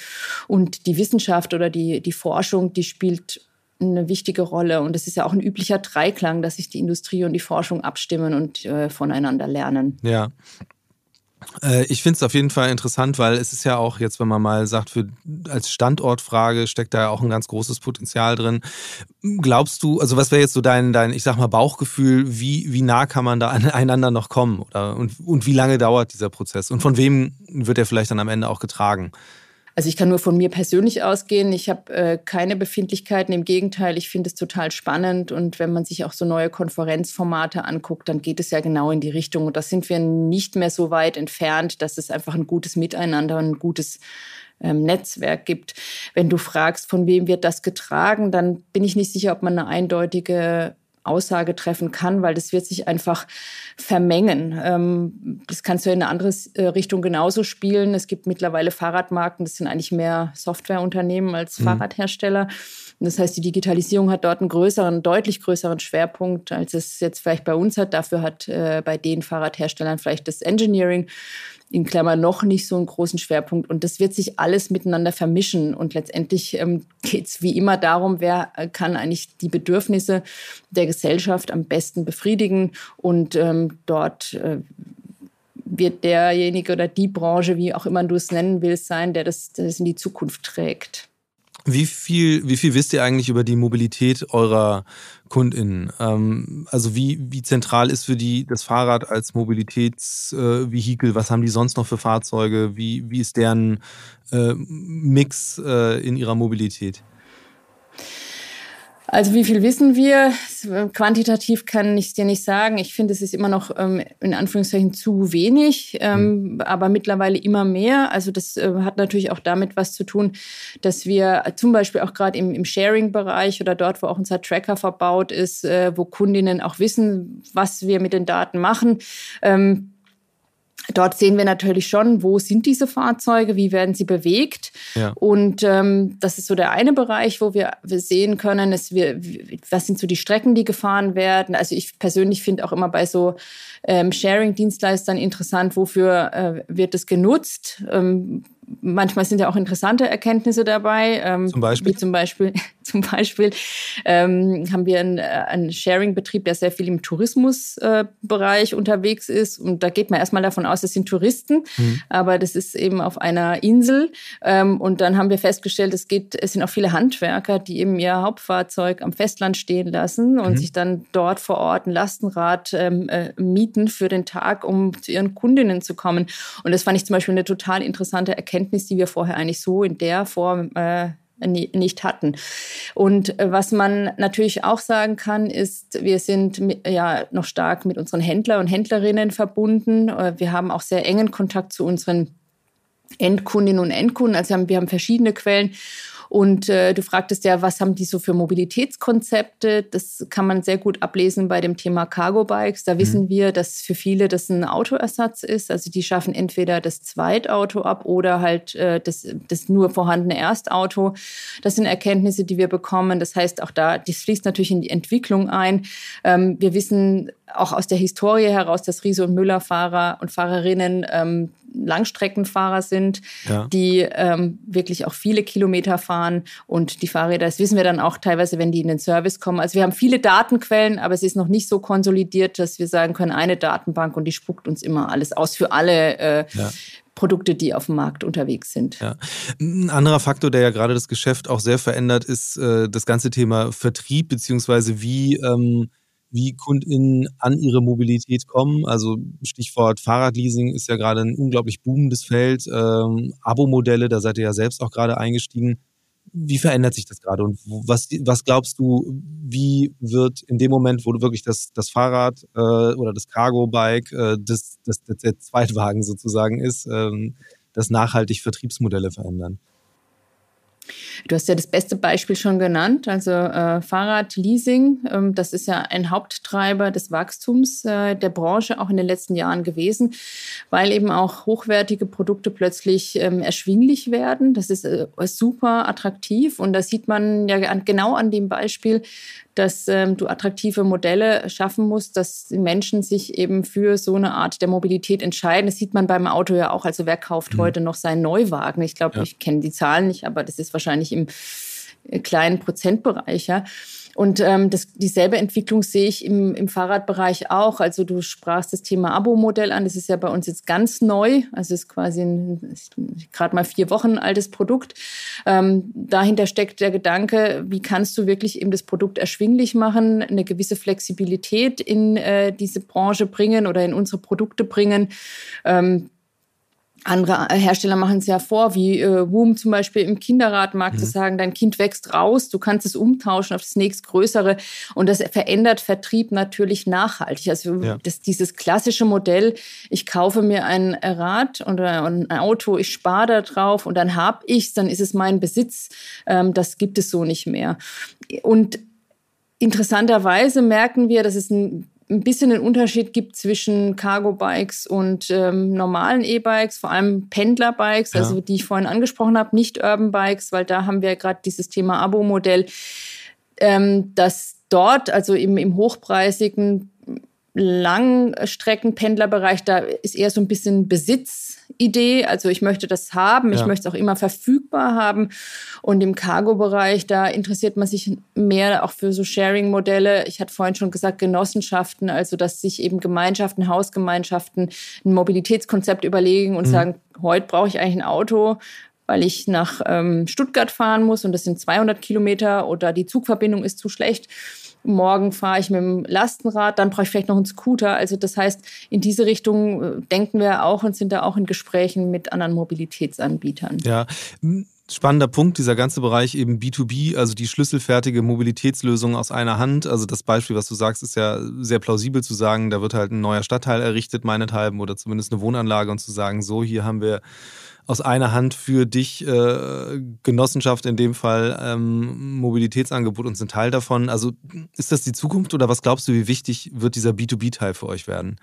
Und die Wissenschaft oder die, die Forschung, die spielt eine wichtige Rolle. Und es ist ja auch ein üblicher Dreiklang, dass sich die Industrie und die Forschung abstimmen und äh, voneinander lernen. Ja, äh, ich finde es auf jeden Fall interessant, weil es ist ja auch jetzt, wenn man mal sagt, für, als Standortfrage steckt da ja auch ein ganz großes Potenzial drin. Glaubst du, also was wäre jetzt so dein, dein, ich sag mal, Bauchgefühl, wie, wie nah kann man da aneinander noch kommen? Oder, und, und wie lange dauert dieser Prozess? Und von wem wird er vielleicht dann am Ende auch getragen? Also ich kann nur von mir persönlich ausgehen. Ich habe äh, keine Befindlichkeiten. Im Gegenteil, ich finde es total spannend. Und wenn man sich auch so neue Konferenzformate anguckt, dann geht es ja genau in die Richtung. Und da sind wir nicht mehr so weit entfernt, dass es einfach ein gutes Miteinander ein gutes ähm, Netzwerk gibt. Wenn du fragst, von wem wird das getragen, dann bin ich nicht sicher, ob man eine eindeutige Aussage treffen kann, weil das wird sich einfach vermengen. Ähm, das kannst du in eine andere äh, Richtung genauso spielen. Es gibt mittlerweile Fahrradmarken, das sind eigentlich mehr Softwareunternehmen als mhm. Fahrradhersteller. das heißt, die Digitalisierung hat dort einen größeren, deutlich größeren Schwerpunkt, als es jetzt vielleicht bei uns hat. Dafür hat äh, bei den Fahrradherstellern vielleicht das Engineering in Klammern noch nicht so einen großen Schwerpunkt. Und das wird sich alles miteinander vermischen. Und letztendlich ähm, geht es wie immer darum, wer äh, kann eigentlich die Bedürfnisse der Gesellschaft am besten befriedigen. Und ähm, dort äh, wird derjenige oder die Branche, wie auch immer du es nennen willst, sein, der das, der das in die Zukunft trägt. Wie viel, wie viel wisst ihr eigentlich über die Mobilität eurer KundInnen? Ähm, also wie, wie zentral ist für die das Fahrrad als Mobilitätsvehikel? Äh, Was haben die sonst noch für Fahrzeuge? Wie, wie ist deren äh, Mix äh, in ihrer Mobilität? Also wie viel wissen wir? Quantitativ kann ich es dir nicht sagen. Ich finde, es ist immer noch ähm, in Anführungszeichen zu wenig, ähm, mhm. aber mittlerweile immer mehr. Also das äh, hat natürlich auch damit was zu tun, dass wir zum Beispiel auch gerade im, im Sharing-Bereich oder dort, wo auch unser Tracker verbaut ist, äh, wo Kundinnen auch wissen, was wir mit den Daten machen. Ähm, Dort sehen wir natürlich schon, wo sind diese Fahrzeuge, wie werden sie bewegt. Ja. Und ähm, das ist so der eine Bereich, wo wir, wir sehen können, ist wir, was sind so die Strecken, die gefahren werden. Also ich persönlich finde auch immer bei so ähm, Sharing-Dienstleistern interessant, wofür äh, wird es genutzt. Ähm, manchmal sind ja auch interessante Erkenntnisse dabei. Ähm, zum Beispiel? Wie zum Beispiel, zum Beispiel ähm, haben wir einen, äh, einen Sharing-Betrieb, der sehr viel im Tourismusbereich äh, unterwegs ist. Und da geht man erstmal davon aus, es sind Touristen, mhm. aber das ist eben auf einer Insel. Ähm, und dann haben wir festgestellt, es geht, es sind auch viele Handwerker, die eben ihr Hauptfahrzeug am Festland stehen lassen und mhm. sich dann dort vor Ort ein Lastenrad ähm, äh, mieten für den Tag, um zu ihren Kundinnen zu kommen. Und das fand ich zum Beispiel eine total interessante Erkenntnis Erkenntnis, die wir vorher eigentlich so in der Form äh, nicht hatten. Und äh, was man natürlich auch sagen kann, ist, wir sind ja noch stark mit unseren Händler und Händlerinnen verbunden. Äh, wir haben auch sehr engen Kontakt zu unseren Endkundinnen und Endkunden. Also wir haben verschiedene Quellen. Und äh, du fragtest ja, was haben die so für Mobilitätskonzepte? Das kann man sehr gut ablesen bei dem Thema Cargo Bikes. Da mhm. wissen wir, dass für viele das ein Autoersatz ist. Also die schaffen entweder das Zweitauto ab oder halt äh, das, das nur vorhandene Erstauto. Das sind Erkenntnisse, die wir bekommen. Das heißt, auch da, das fließt natürlich in die Entwicklung ein. Ähm, wir wissen auch aus der Historie heraus, dass Riese und Müller Fahrer und Fahrerinnen ähm, Langstreckenfahrer sind, ja. die ähm, wirklich auch viele Kilometer fahren und die Fahrräder, das wissen wir dann auch teilweise, wenn die in den Service kommen. Also wir haben viele Datenquellen, aber es ist noch nicht so konsolidiert, dass wir sagen können, eine Datenbank und die spuckt uns immer alles aus für alle äh, ja. Produkte, die auf dem Markt unterwegs sind. Ja. Ein anderer Faktor, der ja gerade das Geschäft auch sehr verändert, ist äh, das ganze Thema Vertrieb, beziehungsweise wie ähm, wie KundInnen an ihre Mobilität kommen. Also Stichwort Fahrradleasing ist ja gerade ein unglaublich boomendes Feld. Ähm, Abo-Modelle, da seid ihr ja selbst auch gerade eingestiegen. Wie verändert sich das gerade und was, was glaubst du, wie wird in dem Moment, wo du wirklich das, das Fahrrad äh, oder das Cargo-Bike, äh, das, das, das, der Zweitwagen sozusagen ist, ähm, das nachhaltig Vertriebsmodelle verändern? Du hast ja das beste Beispiel schon genannt, also äh, Fahrradleasing. Ähm, das ist ja ein Haupttreiber des Wachstums äh, der Branche auch in den letzten Jahren gewesen, weil eben auch hochwertige Produkte plötzlich ähm, erschwinglich werden. Das ist äh, super attraktiv und da sieht man ja genau an dem Beispiel, dass ähm, du attraktive Modelle schaffen musst, dass die Menschen sich eben für so eine Art der Mobilität entscheiden. Das sieht man beim Auto ja auch. Also wer kauft mhm. heute noch seinen Neuwagen? Ich glaube, ja. ich kenne die Zahlen nicht, aber das ist wahrscheinlich im äh, kleinen Prozentbereich. Ja. Und ähm, das, dieselbe Entwicklung sehe ich im, im Fahrradbereich auch. Also du sprachst das Thema Abo-Modell an. Das ist ja bei uns jetzt ganz neu. Also es ist quasi ein gerade mal vier Wochen altes Produkt. Ähm, dahinter steckt der Gedanke, wie kannst du wirklich eben das Produkt erschwinglich machen, eine gewisse Flexibilität in äh, diese Branche bringen oder in unsere Produkte bringen. Ähm, andere Hersteller machen es ja vor, wie äh, Woom zum Beispiel im Kinderradmarkt mhm. zu sagen, dein Kind wächst raus, du kannst es umtauschen auf das nächstgrößere und das verändert Vertrieb natürlich nachhaltig. Also ja. das, dieses klassische Modell, ich kaufe mir ein Rad oder ein Auto, ich spare da drauf und dann habe ich es, dann ist es mein Besitz, ähm, das gibt es so nicht mehr. Und interessanterweise merken wir, dass es ein ein bisschen einen Unterschied gibt zwischen Cargo-Bikes und ähm, normalen E-Bikes, vor allem Pendler-Bikes, ja. also die ich vorhin angesprochen habe, nicht Urban-Bikes, weil da haben wir gerade dieses Thema Abo-Modell, ähm, dass dort, also im, im hochpreisigen Langstreckenpendlerbereich, da ist eher so ein bisschen Besitzidee. Also ich möchte das haben, ja. ich möchte es auch immer verfügbar haben. Und im Cargo-Bereich, da interessiert man sich mehr auch für so Sharing-Modelle. Ich hatte vorhin schon gesagt, Genossenschaften, also dass sich eben Gemeinschaften, Hausgemeinschaften ein Mobilitätskonzept überlegen und mhm. sagen, heute brauche ich eigentlich ein Auto, weil ich nach ähm, Stuttgart fahren muss und das sind 200 Kilometer oder die Zugverbindung ist zu schlecht morgen fahre ich mit dem Lastenrad, dann brauche ich vielleicht noch einen Scooter. Also das heißt, in diese Richtung äh, denken wir auch und sind da auch in Gesprächen mit anderen Mobilitätsanbietern. Ja, spannender Punkt, dieser ganze Bereich eben B2B, also die schlüsselfertige Mobilitätslösung aus einer Hand. Also das Beispiel, was du sagst, ist ja sehr plausibel zu sagen, da wird halt ein neuer Stadtteil errichtet, meinethalben, oder zumindest eine Wohnanlage und zu sagen, so, hier haben wir aus einer Hand für dich äh, Genossenschaft, in dem Fall ähm, Mobilitätsangebot und sind Teil davon. Also ist das die Zukunft oder was glaubst du, wie wichtig wird dieser B2B-Teil für euch werden?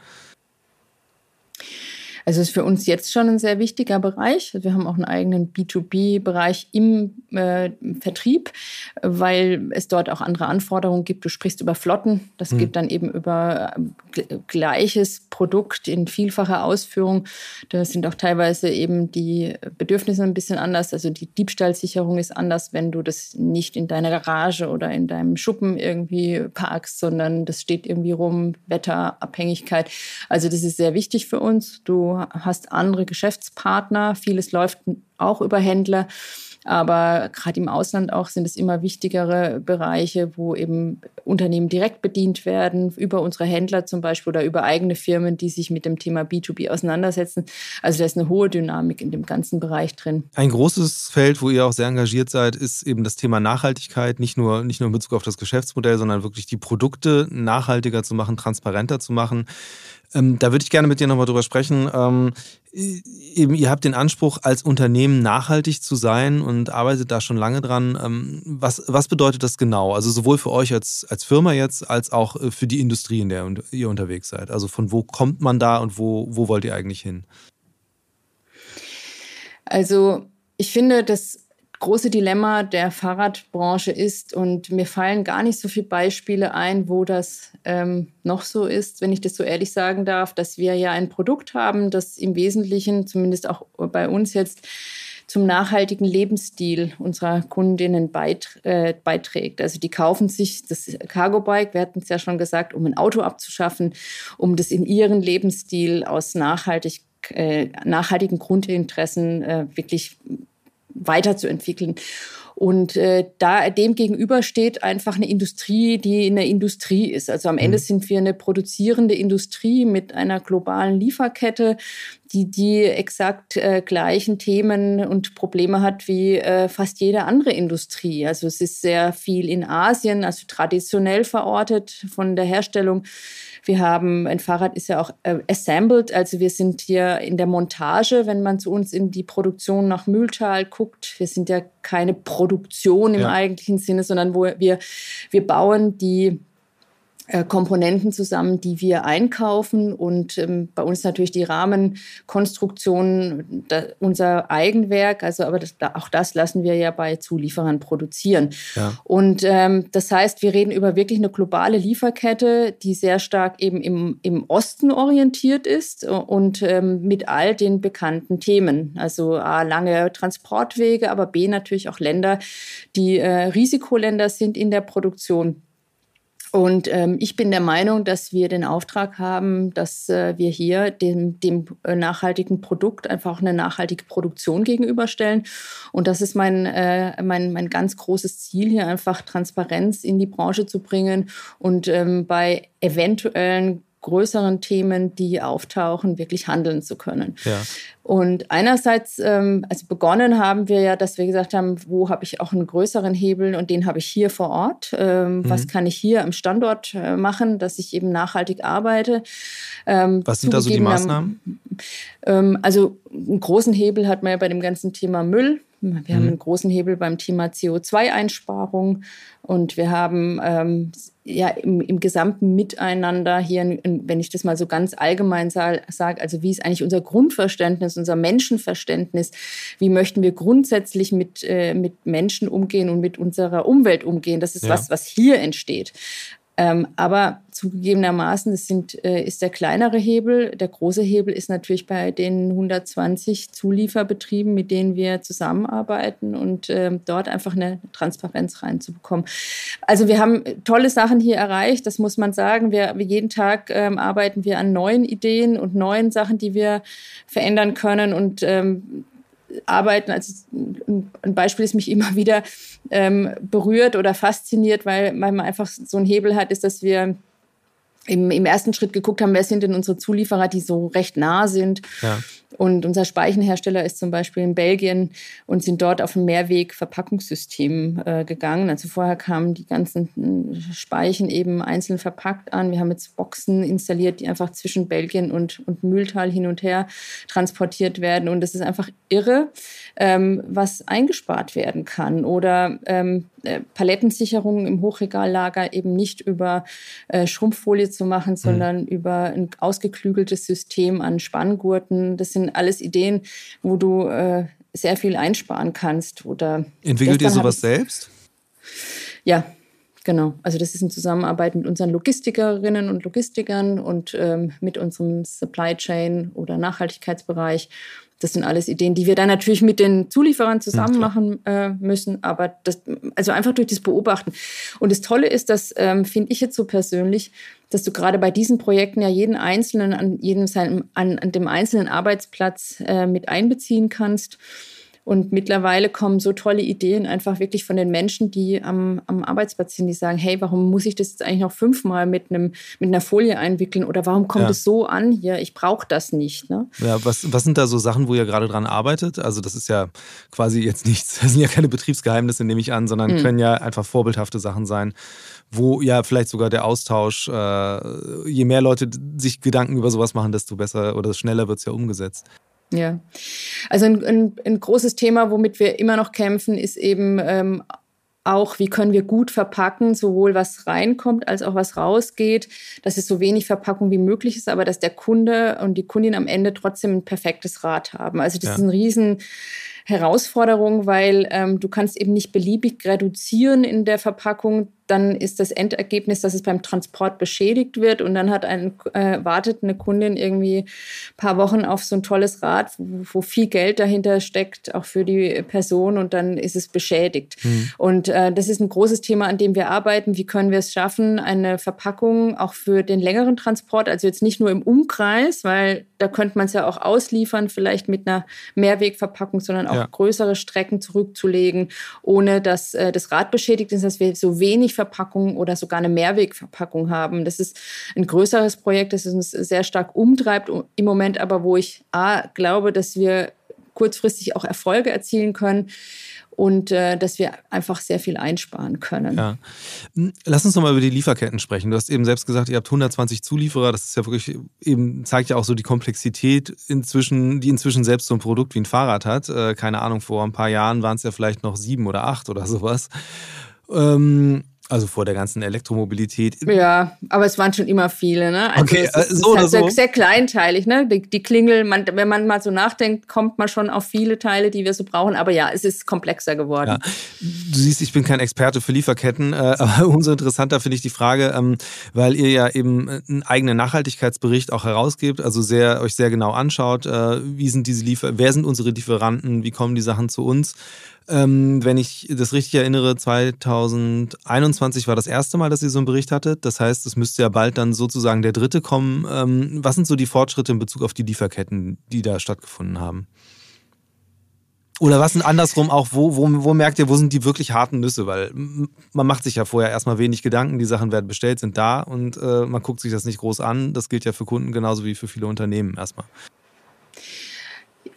Also es ist für uns jetzt schon ein sehr wichtiger Bereich. Wir haben auch einen eigenen B2B-Bereich im äh, Vertrieb, weil es dort auch andere Anforderungen gibt. Du sprichst über Flotten. Das mhm. gibt dann eben über äh, gleiches Produkt in vielfacher Ausführung. Da sind auch teilweise eben die Bedürfnisse ein bisschen anders. Also die Diebstahlsicherung ist anders, wenn du das nicht in deiner Garage oder in deinem Schuppen irgendwie parkst, sondern das steht irgendwie rum, Wetterabhängigkeit. Also das ist sehr wichtig für uns. Du hast andere Geschäftspartner, vieles läuft auch über Händler. Aber gerade im Ausland auch sind es immer wichtigere Bereiche, wo eben Unternehmen direkt bedient werden, über unsere Händler zum Beispiel oder über eigene Firmen, die sich mit dem Thema B2B auseinandersetzen. Also da ist eine hohe Dynamik in dem ganzen Bereich drin. Ein großes Feld, wo ihr auch sehr engagiert seid, ist eben das Thema Nachhaltigkeit. Nicht nur, nicht nur in Bezug auf das Geschäftsmodell, sondern wirklich die Produkte nachhaltiger zu machen, transparenter zu machen. Ähm, da würde ich gerne mit dir nochmal drüber sprechen. Ähm, eben, ihr habt den Anspruch, als Unternehmen nachhaltig zu sein und arbeitet da schon lange dran. Ähm, was, was bedeutet das genau? Also sowohl für euch als, als Firma jetzt, als auch äh, für die Industrie, in der ihr unterwegs seid. Also von wo kommt man da und wo, wo wollt ihr eigentlich hin? Also ich finde, dass große Dilemma der Fahrradbranche ist. Und mir fallen gar nicht so viele Beispiele ein, wo das ähm, noch so ist, wenn ich das so ehrlich sagen darf, dass wir ja ein Produkt haben, das im Wesentlichen, zumindest auch bei uns jetzt, zum nachhaltigen Lebensstil unserer Kundinnen äh, beiträgt. Also die kaufen sich das Cargo Bike, wir hatten es ja schon gesagt, um ein Auto abzuschaffen, um das in ihren Lebensstil aus nachhaltig, äh, nachhaltigen Grundinteressen äh, wirklich weiterzuentwickeln. Und äh, da dem gegenüber steht einfach eine Industrie, die eine Industrie ist. Also am Ende mhm. sind wir eine produzierende Industrie mit einer globalen Lieferkette, die die exakt äh, gleichen Themen und Probleme hat wie äh, fast jede andere Industrie. Also es ist sehr viel in Asien, also traditionell verortet von der Herstellung wir haben, ein Fahrrad ist ja auch äh, assembled, also wir sind hier in der Montage, wenn man zu uns in die Produktion nach Mühltal guckt. Wir sind ja keine Produktion im ja. eigentlichen Sinne, sondern wo wir, wir bauen die Komponenten zusammen, die wir einkaufen und ähm, bei uns natürlich die Rahmenkonstruktion, da, unser Eigenwerk, also aber das, auch das lassen wir ja bei Zulieferern produzieren. Ja. Und ähm, das heißt, wir reden über wirklich eine globale Lieferkette, die sehr stark eben im, im Osten orientiert ist und ähm, mit all den bekannten Themen. Also A, lange Transportwege, aber B natürlich auch Länder, die äh, Risikoländer sind in der Produktion. Und ähm, ich bin der Meinung, dass wir den Auftrag haben, dass äh, wir hier dem, dem äh, nachhaltigen Produkt einfach eine nachhaltige Produktion gegenüberstellen. Und das ist mein, äh, mein, mein ganz großes Ziel, hier einfach Transparenz in die Branche zu bringen und ähm, bei eventuellen größeren Themen, die auftauchen, wirklich handeln zu können. Ja. Und einerseits, ähm, also begonnen haben wir ja, dass wir gesagt haben, wo habe ich auch einen größeren Hebel und den habe ich hier vor Ort. Ähm, mhm. Was kann ich hier am Standort äh, machen, dass ich eben nachhaltig arbeite? Ähm, was sind da so die Maßnahmen? Ähm, also einen großen Hebel hat man ja bei dem ganzen Thema Müll. Wir mhm. haben einen großen Hebel beim Thema CO2-Einsparung und wir haben ähm, ja im, im, gesamten Miteinander hier, wenn ich das mal so ganz allgemein sage, also wie ist eigentlich unser Grundverständnis, unser Menschenverständnis, wie möchten wir grundsätzlich mit, äh, mit Menschen umgehen und mit unserer Umwelt umgehen. Das ist ja. was, was hier entsteht. Ähm, aber zugegebenermaßen, das sind, äh, ist der kleinere Hebel. Der große Hebel ist natürlich bei den 120 Zulieferbetrieben, mit denen wir zusammenarbeiten und äh, dort einfach eine Transparenz reinzubekommen. Also wir haben tolle Sachen hier erreicht, das muss man sagen. Wir, jeden Tag ähm, arbeiten wir an neuen Ideen und neuen Sachen, die wir verändern können. Und ähm, arbeiten. Also ein Beispiel, das mich immer wieder ähm, berührt oder fasziniert, weil, man einfach so einen Hebel hat, ist, dass wir im, im ersten Schritt geguckt haben, wer sind denn unsere Zulieferer, die so recht nah sind. Ja. Und unser Speichenhersteller ist zum Beispiel in Belgien und sind dort auf ein Mehrweg-Verpackungssystem äh, gegangen. Also vorher kamen die ganzen hm, Speichen eben einzeln verpackt an. Wir haben jetzt Boxen installiert, die einfach zwischen Belgien und, und Mühltal hin und her transportiert werden. Und es ist einfach irre, ähm, was eingespart werden kann. Oder ähm, äh, Palettensicherungen im Hochregallager eben nicht über äh, Schrumpffolie zu machen, mhm. sondern mhm. über ein ausgeklügeltes System an Spanngurten. Das sind alles Ideen, wo du äh, sehr viel einsparen kannst. Oder Entwickelt ihr sowas selbst? Ja, Genau, also das ist in Zusammenarbeit mit unseren Logistikerinnen und Logistikern und ähm, mit unserem Supply Chain oder Nachhaltigkeitsbereich. Das sind alles Ideen, die wir dann natürlich mit den Zulieferern zusammen machen äh, müssen, aber das, also einfach durch das Beobachten. Und das Tolle ist, dass, ähm, finde ich jetzt so persönlich, dass du gerade bei diesen Projekten ja jeden Einzelnen an jedem seinem, an, an dem einzelnen Arbeitsplatz äh, mit einbeziehen kannst. Und mittlerweile kommen so tolle Ideen einfach wirklich von den Menschen, die am, am Arbeitsplatz sind, die sagen, hey, warum muss ich das jetzt eigentlich noch fünfmal mit, einem, mit einer Folie einwickeln oder warum kommt es so an hier? Ich brauche das nicht. Ne? Ja, was, was sind da so Sachen, wo ihr gerade dran arbeitet? Also das ist ja quasi jetzt nichts, das sind ja keine Betriebsgeheimnisse, nehme ich an, sondern mhm. können ja einfach vorbildhafte Sachen sein, wo ja vielleicht sogar der Austausch, äh, je mehr Leute sich Gedanken über sowas machen, desto besser oder schneller wird es ja umgesetzt. Ja, also ein, ein, ein, großes Thema, womit wir immer noch kämpfen, ist eben ähm, auch, wie können wir gut verpacken, sowohl was reinkommt als auch was rausgeht, dass es so wenig Verpackung wie möglich ist, aber dass der Kunde und die Kundin am Ende trotzdem ein perfektes Rad haben. Also das ja. ist ein riesen Herausforderung, weil ähm, du kannst eben nicht beliebig reduzieren in der Verpackung dann ist das Endergebnis, dass es beim Transport beschädigt wird und dann hat ein, äh, wartet eine Kundin irgendwie ein paar Wochen auf so ein tolles Rad, wo, wo viel Geld dahinter steckt, auch für die Person und dann ist es beschädigt. Mhm. Und äh, das ist ein großes Thema, an dem wir arbeiten. Wie können wir es schaffen, eine Verpackung auch für den längeren Transport, also jetzt nicht nur im Umkreis, weil da könnte man es ja auch ausliefern, vielleicht mit einer Mehrwegverpackung, sondern auch ja. größere Strecken zurückzulegen, ohne dass äh, das Rad beschädigt ist, dass wir so wenig Verpackung oder sogar eine Mehrwegverpackung haben. Das ist ein größeres Projekt, das uns sehr stark umtreibt im Moment, aber wo ich A, glaube, dass wir kurzfristig auch Erfolge erzielen können und äh, dass wir einfach sehr viel einsparen können. Ja. Hm, lass uns nochmal über die Lieferketten sprechen. Du hast eben selbst gesagt, ihr habt 120 Zulieferer. Das ist ja wirklich eben, zeigt ja auch so die Komplexität inzwischen, die inzwischen selbst so ein Produkt wie ein Fahrrad hat. Äh, keine Ahnung, vor ein paar Jahren waren es ja vielleicht noch sieben oder acht oder sowas. Ähm, also vor der ganzen Elektromobilität. Ja, aber es waren schon immer viele, ne? Also okay, es, äh, so oder halt so. Sehr kleinteilig, ne? Die, die Klingel, man, wenn man mal so nachdenkt, kommt man schon auf viele Teile, die wir so brauchen. Aber ja, es ist komplexer geworden. Ja. Du siehst, ich bin kein Experte für Lieferketten, äh, aber umso interessanter finde ich die Frage, ähm, weil ihr ja eben einen eigenen Nachhaltigkeitsbericht auch herausgebt, also sehr, euch sehr genau anschaut, äh, wie sind diese Liefer, wer sind unsere Lieferanten, wie kommen die Sachen zu uns. Ähm, wenn ich das richtig erinnere, 2021 war das erste Mal, dass ihr so einen Bericht hattet. Das heißt, es müsste ja bald dann sozusagen der dritte kommen. Ähm, was sind so die Fortschritte in Bezug auf die Lieferketten, die da stattgefunden haben? Oder was sind andersrum auch, wo, wo, wo merkt ihr, wo sind die wirklich harten Nüsse? Weil man macht sich ja vorher erstmal wenig Gedanken, die Sachen werden bestellt, sind da und äh, man guckt sich das nicht groß an. Das gilt ja für Kunden genauso wie für viele Unternehmen erstmal.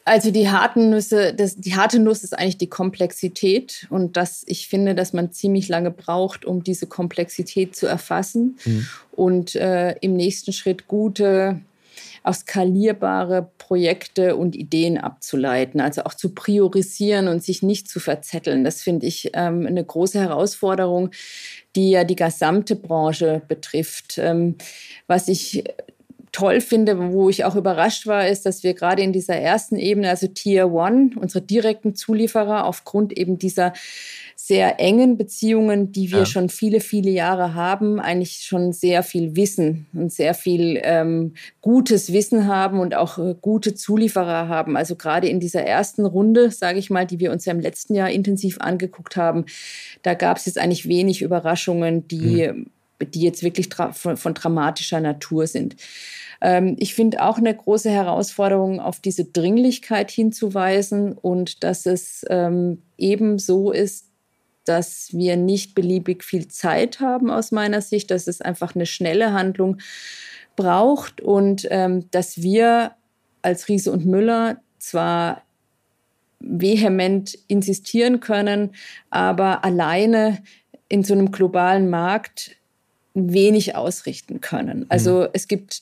Also die harten Nüsse, das, die harte Nuss ist eigentlich die Komplexität und das, ich finde, dass man ziemlich lange braucht, um diese Komplexität zu erfassen mhm. und äh, im nächsten Schritt gute, auch skalierbare Projekte und Ideen abzuleiten, also auch zu priorisieren und sich nicht zu verzetteln. Das finde ich ähm, eine große Herausforderung, die ja die gesamte Branche betrifft. Ähm, was ich toll finde, wo ich auch überrascht war, ist, dass wir gerade in dieser ersten Ebene, also Tier One, unsere direkten Zulieferer, aufgrund eben dieser sehr engen Beziehungen, die wir ja. schon viele, viele Jahre haben, eigentlich schon sehr viel Wissen und sehr viel ähm, gutes Wissen haben und auch äh, gute Zulieferer haben. Also gerade in dieser ersten Runde, sage ich mal, die wir uns ja im letzten Jahr intensiv angeguckt haben, da gab es jetzt eigentlich wenig Überraschungen, die, mhm. die jetzt wirklich von, von dramatischer Natur sind. Ähm, ich finde auch eine große Herausforderung, auf diese Dringlichkeit hinzuweisen und dass es ähm, eben so ist, dass wir nicht beliebig viel Zeit haben aus meiner Sicht, dass es einfach eine schnelle Handlung braucht und ähm, dass wir als Riese und Müller zwar vehement insistieren können, aber alleine in so einem globalen Markt wenig ausrichten können. Also mhm. es gibt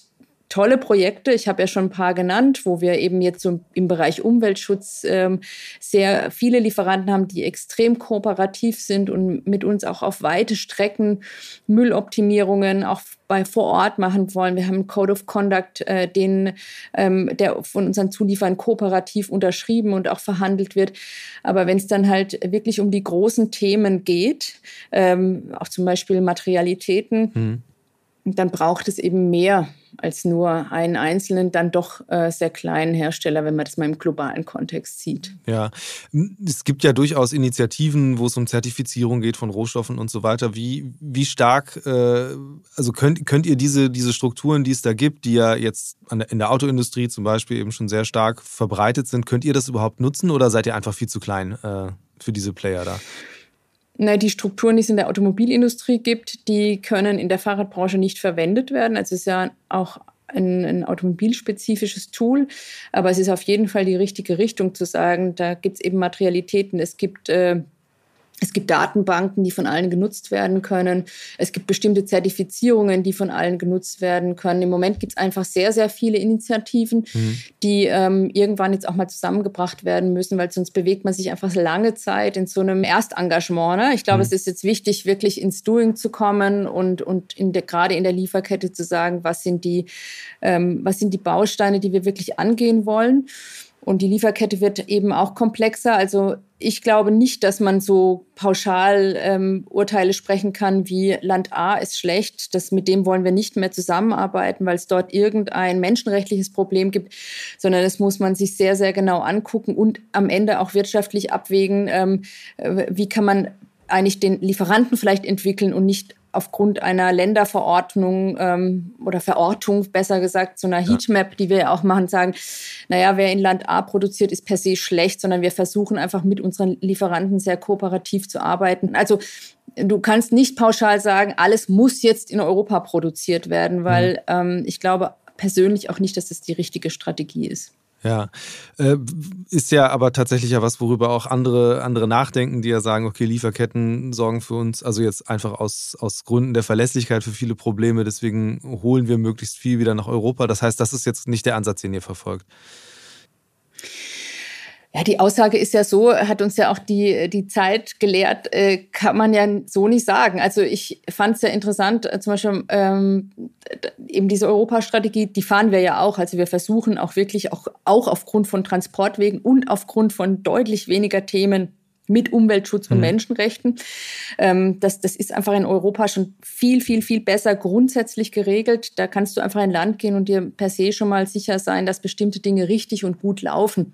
tolle Projekte. Ich habe ja schon ein paar genannt, wo wir eben jetzt so im Bereich Umweltschutz ähm, sehr viele Lieferanten haben, die extrem kooperativ sind und mit uns auch auf weite Strecken Mülloptimierungen auch bei vor Ort machen wollen. Wir haben einen Code of Conduct, äh, den ähm, der von unseren Zulieferern kooperativ unterschrieben und auch verhandelt wird. Aber wenn es dann halt wirklich um die großen Themen geht, ähm, auch zum Beispiel Materialitäten, mhm dann braucht es eben mehr als nur einen einzelnen, dann doch äh, sehr kleinen Hersteller, wenn man das mal im globalen Kontext sieht. Ja, es gibt ja durchaus Initiativen, wo es um Zertifizierung geht von Rohstoffen und so weiter. Wie, wie stark, äh, also könnt, könnt ihr diese, diese Strukturen, die es da gibt, die ja jetzt in der Autoindustrie zum Beispiel eben schon sehr stark verbreitet sind, könnt ihr das überhaupt nutzen oder seid ihr einfach viel zu klein äh, für diese Player da? Na, die Strukturen, die es in der Automobilindustrie gibt, die können in der Fahrradbranche nicht verwendet werden. Also es ist ja auch ein, ein, automobilspezifisches Tool, aber es ist auf jeden Fall die richtige Richtung zu sagen, da gibt es eben Materialitäten, es gibt äh, es gibt Datenbanken, die von allen genutzt werden können. Es gibt bestimmte Zertifizierungen, die von allen genutzt werden können. Im Moment gibt es einfach sehr, sehr viele Initiativen, mhm. die ähm, irgendwann jetzt auch mal zusammengebracht werden müssen, weil sonst bewegt man sich einfach lange Zeit in so einem Erstengagement. Ne? Ich glaube, mhm. es ist jetzt wichtig, wirklich ins Doing zu kommen und, und in der, gerade in der Lieferkette zu sagen, was sind die, ähm, was sind die Bausteine, die wir wirklich angehen wollen. Und die Lieferkette wird eben auch komplexer. Also ich glaube nicht, dass man so pauschal ähm, Urteile sprechen kann, wie Land A ist schlecht, das, mit dem wollen wir nicht mehr zusammenarbeiten, weil es dort irgendein menschenrechtliches Problem gibt, sondern das muss man sich sehr, sehr genau angucken und am Ende auch wirtschaftlich abwägen, ähm, äh, wie kann man eigentlich den Lieferanten vielleicht entwickeln und nicht aufgrund einer Länderverordnung ähm, oder Verortung, besser gesagt, so einer Heatmap, die wir ja auch machen, sagen, naja, wer in Land A produziert, ist per se schlecht, sondern wir versuchen einfach mit unseren Lieferanten sehr kooperativ zu arbeiten. Also du kannst nicht pauschal sagen, alles muss jetzt in Europa produziert werden, weil mhm. ähm, ich glaube persönlich auch nicht, dass das die richtige Strategie ist. Ja, äh, ist ja aber tatsächlich ja was, worüber auch andere, andere nachdenken, die ja sagen, okay, Lieferketten sorgen für uns, also jetzt einfach aus, aus Gründen der Verlässlichkeit für viele Probleme, deswegen holen wir möglichst viel wieder nach Europa. Das heißt, das ist jetzt nicht der Ansatz, den ihr verfolgt. Ja, die Aussage ist ja so, hat uns ja auch die, die Zeit gelehrt, äh, kann man ja so nicht sagen. Also ich fand es ja interessant, äh, zum Beispiel ähm, eben diese Europastrategie, die fahren wir ja auch. Also wir versuchen auch wirklich, auch, auch aufgrund von Transportwegen und aufgrund von deutlich weniger Themen mit Umweltschutz und mhm. Menschenrechten. Ähm, das, das ist einfach in Europa schon viel, viel, viel besser grundsätzlich geregelt. Da kannst du einfach in Land gehen und dir per se schon mal sicher sein, dass bestimmte Dinge richtig und gut laufen.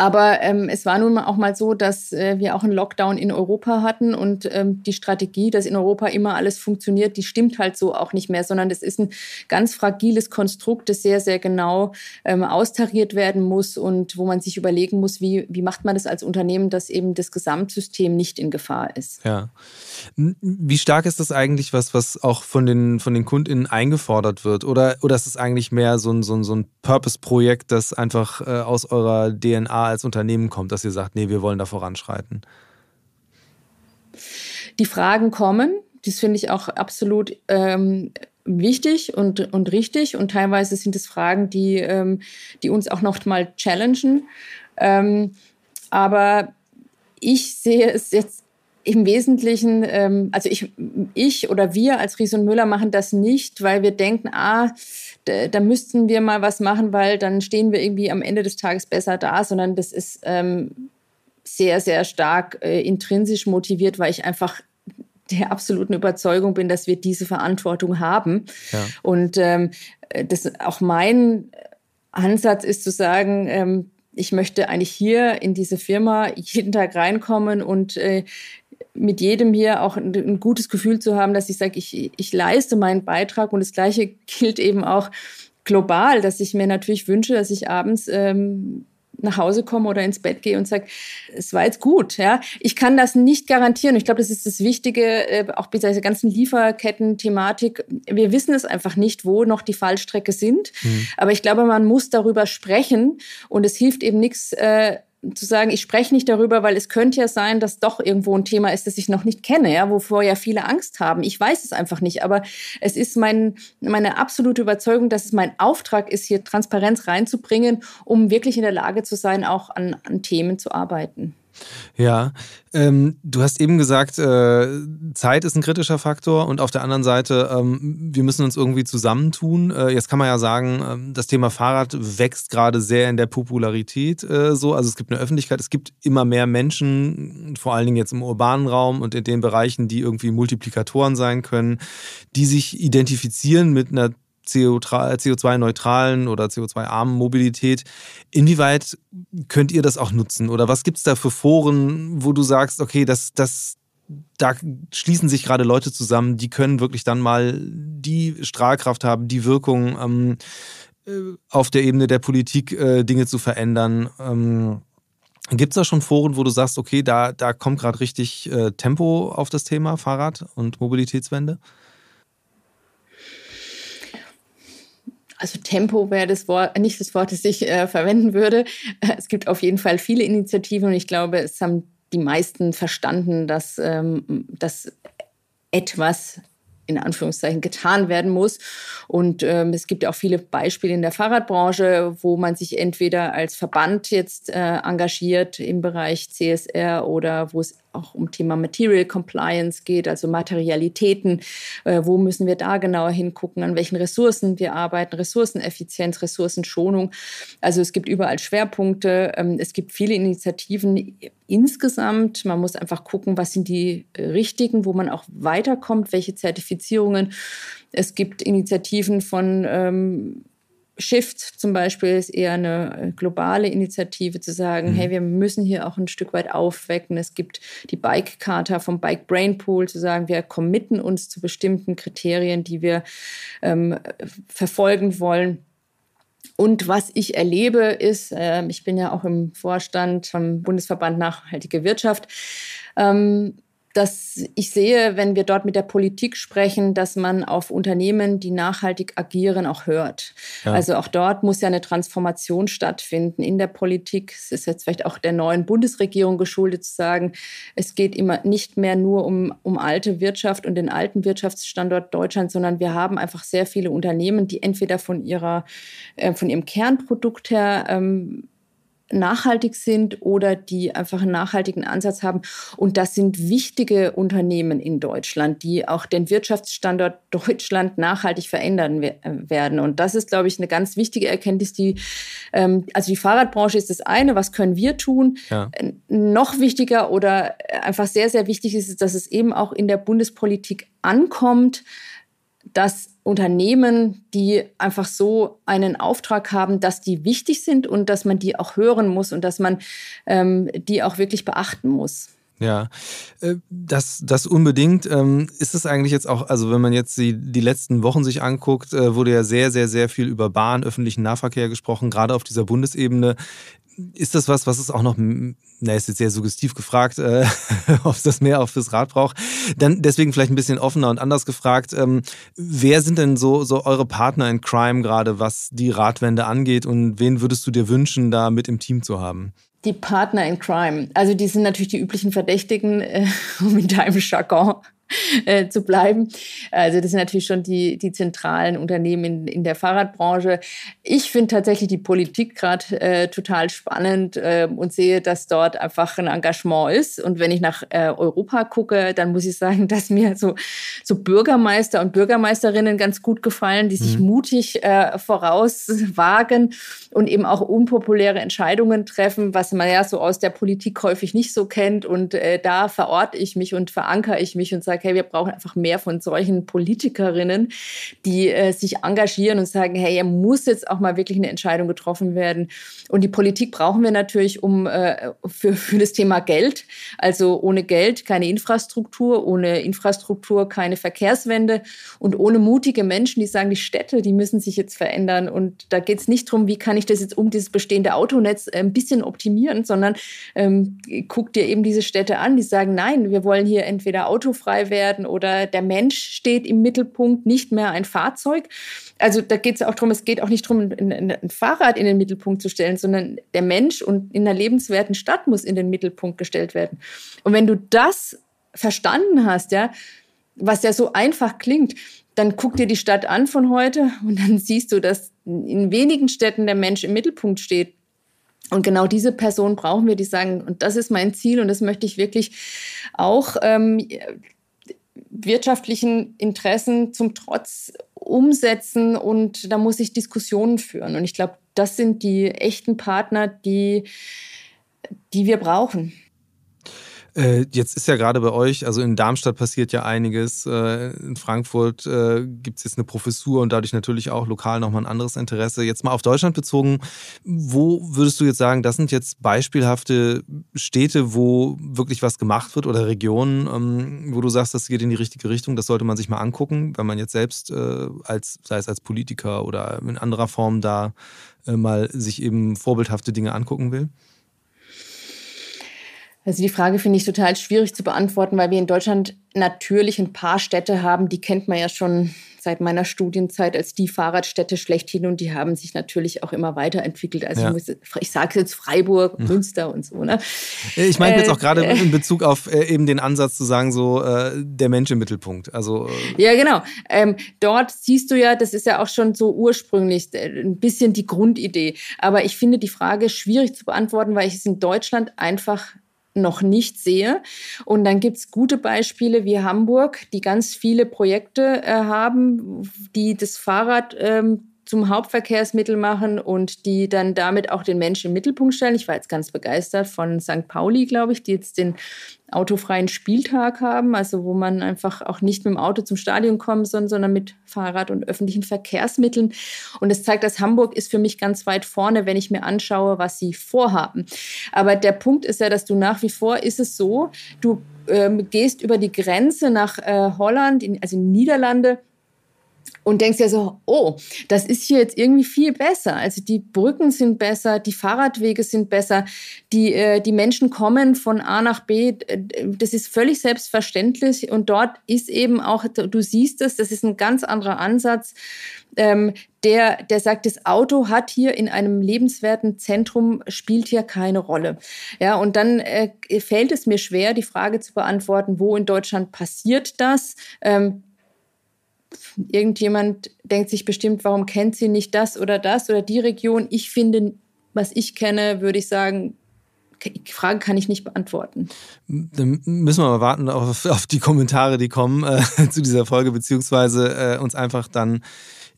Aber ähm, es war nun auch mal so, dass äh, wir auch einen Lockdown in Europa hatten und ähm, die Strategie, dass in Europa immer alles funktioniert, die stimmt halt so auch nicht mehr, sondern das ist ein ganz fragiles Konstrukt, das sehr, sehr genau ähm, austariert werden muss und wo man sich überlegen muss, wie, wie macht man das als Unternehmen, dass eben das Gesamtsystem nicht in Gefahr ist. Ja. Wie stark ist das eigentlich, was, was auch von den, von den KundInnen eingefordert wird? Oder, oder ist es eigentlich mehr so ein, so ein, so ein Purpose-Projekt, das einfach äh, aus eurer DNA als Unternehmen kommt, dass ihr sagt, nee, wir wollen da voranschreiten? Die Fragen kommen. Das finde ich auch absolut ähm, wichtig und, und richtig. Und teilweise sind es Fragen, die, ähm, die uns auch noch mal challengen. Ähm, aber ich sehe es jetzt im Wesentlichen, ähm, also ich, ich oder wir als Ries und Müller machen das nicht, weil wir denken, ah, da, müssten wir mal was machen, weil dann stehen wir irgendwie am Ende des Tages besser da, sondern das ist ähm, sehr, sehr stark äh, intrinsisch motiviert, weil ich einfach der absoluten Überzeugung bin, dass wir diese Verantwortung haben. Ja. Und ähm, das auch mein Ansatz ist zu sagen, ähm, ich möchte eigentlich hier in diese Firma jeden Tag reinkommen und äh, mit jedem hier auch ein, ein, gutes Gefühl zu haben, dass ich sage, ich, ich leiste meinen Beitrag und das Gleiche gilt eben auch global, dass ich mir natürlich wünsche, dass ich abends ähm, nach Hause komme oder ins Bett gehe und sage, es war jetzt gut. Ja, ich kann das nicht garantieren. Ich glaube, das ist das Wichtige, äh, auch bei dieser ganzen Lieferketten-Thematik. Wir wissen es einfach nicht, wo noch die Fallstrecke sind. Mhm. Aber ich glaube, man muss darüber sprechen und es hilft eben nichts. Äh, zu sagen, ich spreche nicht darüber, weil es könnte ja sein, dass doch irgendwo ein Thema ist, das ich noch nicht kenne, ja, wovor ja viele Angst haben. Ich weiß es einfach nicht, aber es ist mein, meine absolute Überzeugung, dass es mein Auftrag ist, hier Transparenz reinzubringen, um wirklich in der Lage zu sein, auch an, an Themen zu arbeiten. Ja, ähm, du hast eben gesagt, äh, Zeit ist ein kritischer Faktor und auf der anderen Seite, ähm, wir müssen uns irgendwie zusammentun. Äh, jetzt kann man ja sagen, äh, das Thema Fahrrad wächst gerade sehr in der Popularität äh, so. Also es gibt eine Öffentlichkeit, es gibt immer mehr Menschen, vor allen Dingen jetzt im urbanen Raum und in den Bereichen, die irgendwie Multiplikatoren sein können, die sich identifizieren mit einer CO2-neutralen oder CO2-armen Mobilität. Inwieweit könnt ihr das auch nutzen? Oder was gibt es da für Foren, wo du sagst, okay, das, das, da schließen sich gerade Leute zusammen, die können wirklich dann mal die Strahlkraft haben, die Wirkung ähm, äh, auf der Ebene der Politik äh, Dinge zu verändern. Ähm, Gibt es da schon Foren, wo du sagst, okay, da, da kommt gerade richtig äh, Tempo auf das Thema Fahrrad und Mobilitätswende? Also Tempo wäre das Wort, nicht das Wort, das ich äh, verwenden würde. Es gibt auf jeden Fall viele Initiativen und ich glaube, es haben die meisten verstanden, dass, ähm, dass etwas in Anführungszeichen getan werden muss. Und ähm, es gibt auch viele Beispiele in der Fahrradbranche, wo man sich entweder als Verband jetzt äh, engagiert im Bereich CSR oder wo es auch um Thema Material Compliance geht, also Materialitäten. Äh, wo müssen wir da genauer hingucken, an welchen Ressourcen wir arbeiten, Ressourceneffizienz, Ressourcenschonung. Also es gibt überall Schwerpunkte. Ähm, es gibt viele Initiativen insgesamt. Man muss einfach gucken, was sind die richtigen, wo man auch weiterkommt, welche Zertifizierungen. Es gibt Initiativen von ähm, Shift zum Beispiel ist eher eine äh, globale Initiative zu sagen, mhm. hey, wir müssen hier auch ein Stück weit aufwecken. Es gibt die Bike Charta vom Bike Brain Pool zu sagen, wir committen uns zu bestimmten Kriterien, die wir ähm, verfolgen wollen. Und was ich erlebe, ist, äh, ich bin ja auch im Vorstand vom Bundesverband Nachhaltige Wirtschaft. Ähm, dass ich sehe, wenn wir dort mit der Politik sprechen, dass man auf Unternehmen, die nachhaltig agieren, auch hört. Ja. Also auch dort muss ja eine Transformation stattfinden in der Politik. Es ist jetzt vielleicht auch der neuen Bundesregierung geschuldet zu sagen, es geht immer nicht mehr nur um, um alte Wirtschaft und den alten Wirtschaftsstandort Deutschland, sondern wir haben einfach sehr viele Unternehmen, die entweder von ihrer, äh, von ihrem Kernprodukt her ähm, nachhaltig sind oder die einfach einen nachhaltigen Ansatz haben. Und das sind wichtige Unternehmen in Deutschland, die auch den Wirtschaftsstandort Deutschland nachhaltig verändern werden. Und das ist, glaube ich, eine ganz wichtige Erkenntnis, die, ähm, also die Fahrradbranche ist das eine, was können wir tun? Ja. Noch wichtiger oder einfach sehr, sehr wichtig ist, dass es eben auch in der Bundespolitik ankommt, dass Unternehmen, die einfach so einen Auftrag haben, dass die wichtig sind und dass man die auch hören muss und dass man ähm, die auch wirklich beachten muss. Ja, äh, das, das unbedingt. Ähm, ist es eigentlich jetzt auch, also wenn man jetzt die, die letzten Wochen sich anguckt, äh, wurde ja sehr, sehr, sehr viel über Bahn, öffentlichen Nahverkehr gesprochen, gerade auf dieser Bundesebene ist das was, was es auch noch, na, ist jetzt sehr suggestiv gefragt, äh, ob es das mehr auch fürs Rad braucht. Dann deswegen vielleicht ein bisschen offener und anders gefragt. Ähm, wer sind denn so, so eure Partner in Crime gerade, was die Radwende angeht und wen würdest du dir wünschen, da mit im Team zu haben? Die Partner in Crime. Also die sind natürlich die üblichen Verdächtigen, äh, um in deinem Jargon äh, zu bleiben. Also das sind natürlich schon die, die zentralen Unternehmen in, in der Fahrradbranche. Ich finde tatsächlich die Politik gerade äh, total spannend äh, und sehe, dass dort einfach ein Engagement ist. Und wenn ich nach äh, Europa gucke, dann muss ich sagen, dass mir so, so Bürgermeister und Bürgermeisterinnen ganz gut gefallen, die sich mhm. mutig äh, vorauswagen und eben auch unpopuläre Entscheidungen treffen, was man ja so aus der Politik häufig nicht so kennt. Und da verorte ich mich und verankere ich mich und sage, sage, hey, wir brauchen einfach mehr von solchen Politikerinnen, die äh, sich engagieren und sagen, hey, er muss jetzt auch mal wirklich eine Entscheidung getroffen werden. Und die Politik brauchen wir natürlich um äh, für, für das Thema Geld. Also ohne Geld keine Infrastruktur, ohne Infrastruktur keine Verkehrswende und ohne mutige Menschen, die sagen, die Städte, die müssen sich jetzt verändern. Und da geht es nicht darum, wie kann ich das jetzt um dieses bestehende Autonetz ein bisschen optimieren, sondern ähm, guck dir eben diese Städte an, die sagen, nein, wir wollen hier entweder autofrei werden oder der Mensch steht im Mittelpunkt, nicht mehr ein Fahrzeug. Also da geht es auch darum, es geht auch nicht darum, ein, ein, Fahrrad in den Mittelpunkt zu stellen, sondern der Mensch und in einer lebenswerten Stadt muss in den Mittelpunkt gestellt werden. Und wenn du das verstanden hast, ja, was ja so einfach klingt, dann guck dir die Stadt an von heute und dann siehst du, dass in wenigen Städten der Mensch im Mittelpunkt steht. Und genau diese Person brauchen wir, die sagen, und das ist mein Ziel und das möchte ich wirklich auch ähm, wirtschaftlichen Interessen zum Trotz umsetzen und da muss ich Diskussionen führen. Und ich glaube, das sind die echten Partner, die, die wir brauchen. Äh, jetzt ist ja gerade bei euch, also in Darmstadt passiert ja einiges. Äh, in Frankfurt äh, gibt es jetzt eine Professur und dadurch natürlich auch lokal nochmal ein anderes Interesse. Jetzt mal auf Deutschland bezogen, wo würdest du jetzt sagen, das sind jetzt beispielhafte Städte, wo wirklich was gemacht wird oder Regionen, ähm, wo du sagst, das geht in die richtige Richtung, das sollte man sich mal angucken, wenn man jetzt selbst als, sei es als Politiker oder in anderer Form da mal sich eben vorbildhafte Dinge angucken will? Also die Frage finde ich total schwierig zu beantworten, weil wir in Deutschland natürlich ein paar Städte haben, die kennt man ja schon seit meiner Studienzeit als die Fahrradstädte schlechthin und die haben sich natürlich auch immer weiterentwickelt. Also ja. ich, ich sage jetzt Freiburg, mhm. Münster und so. Ne? Ich meine jetzt auch gerade äh, in Bezug auf äh, eben den Ansatz zu sagen, so äh, der Mensch im Mittelpunkt. Also, äh ja, genau. Ähm, dort siehst du ja, das ist ja auch schon so ursprünglich äh, ein bisschen die Grundidee. Aber ich finde die Frage schwierig zu beantworten, weil ich es in Deutschland einfach noch nicht sehe. Und dann gibt es gute Beispiele wie Hamburg, die ganz viele Projekte äh, haben, die das Fahrrad ähm, zum Hauptverkehrsmittel machen und die dann damit auch den Menschen im Mittelpunkt stellen. Ich war jetzt ganz begeistert von St. Pauli, glaube ich, die jetzt den autofreien Spieltag haben, also wo man einfach auch nicht mit dem Auto zum Stadion kommt, sondern mit Fahrrad und öffentlichen Verkehrsmitteln. Und es zeigt, dass Hamburg ist für mich ganz weit vorne, wenn ich mir anschaue, was sie vorhaben. Aber der Punkt ist ja, dass du nach wie vor ist es so, du ähm, gehst über die Grenze nach äh, Holland, in, also in Niederlande, und denkst ja so, oh, das ist hier jetzt irgendwie viel besser. Also die Brücken sind besser, die Fahrradwege sind besser, die, äh, die Menschen kommen von A nach B. Das ist völlig selbstverständlich und dort ist eben auch, du siehst es, das ist ein ganz anderer Ansatz. Ähm, der, der sagt, das Auto hat hier in einem lebenswerten Zentrum, spielt hier keine Rolle. Ja, und dann äh, fällt es mir schwer, die Frage zu beantworten, wo in Deutschland passiert das? Ähm, irgendjemand denkt sich bestimmt, warum kennt sie nicht das oder das oder die Region. Ich finde, was ich kenne, würde ich sagen, Frage kann ich nicht beantworten. Dann müssen wir mal warten auf, auf die Kommentare, die kommen äh, zu dieser Folge, beziehungsweise äh, uns einfach dann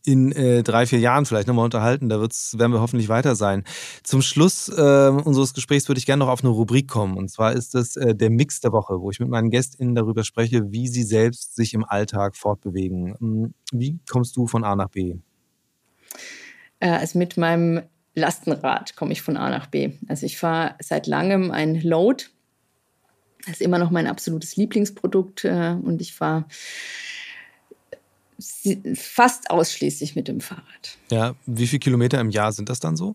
in äh, drei, vier Jahren vielleicht nochmal unterhalten. Da wird's, werden wir hoffentlich weiter sein. Zum Schluss äh, unseres Gesprächs würde ich gerne noch auf eine Rubrik kommen. Und zwar ist es äh, der Mix der Woche, wo ich mit meinen GästInnen darüber spreche, wie sie selbst sich im Alltag fortbewegen. Hm, wie kommst du von A nach B? Äh, also mit meinem Lastenrad komme ich von A nach B. Also ich fahre seit langem ein Load. Das ist immer noch mein absolutes Lieblingsprodukt. Äh, und ich fahre fast ausschließlich mit dem Fahrrad. Ja, wie viele Kilometer im Jahr sind das dann so?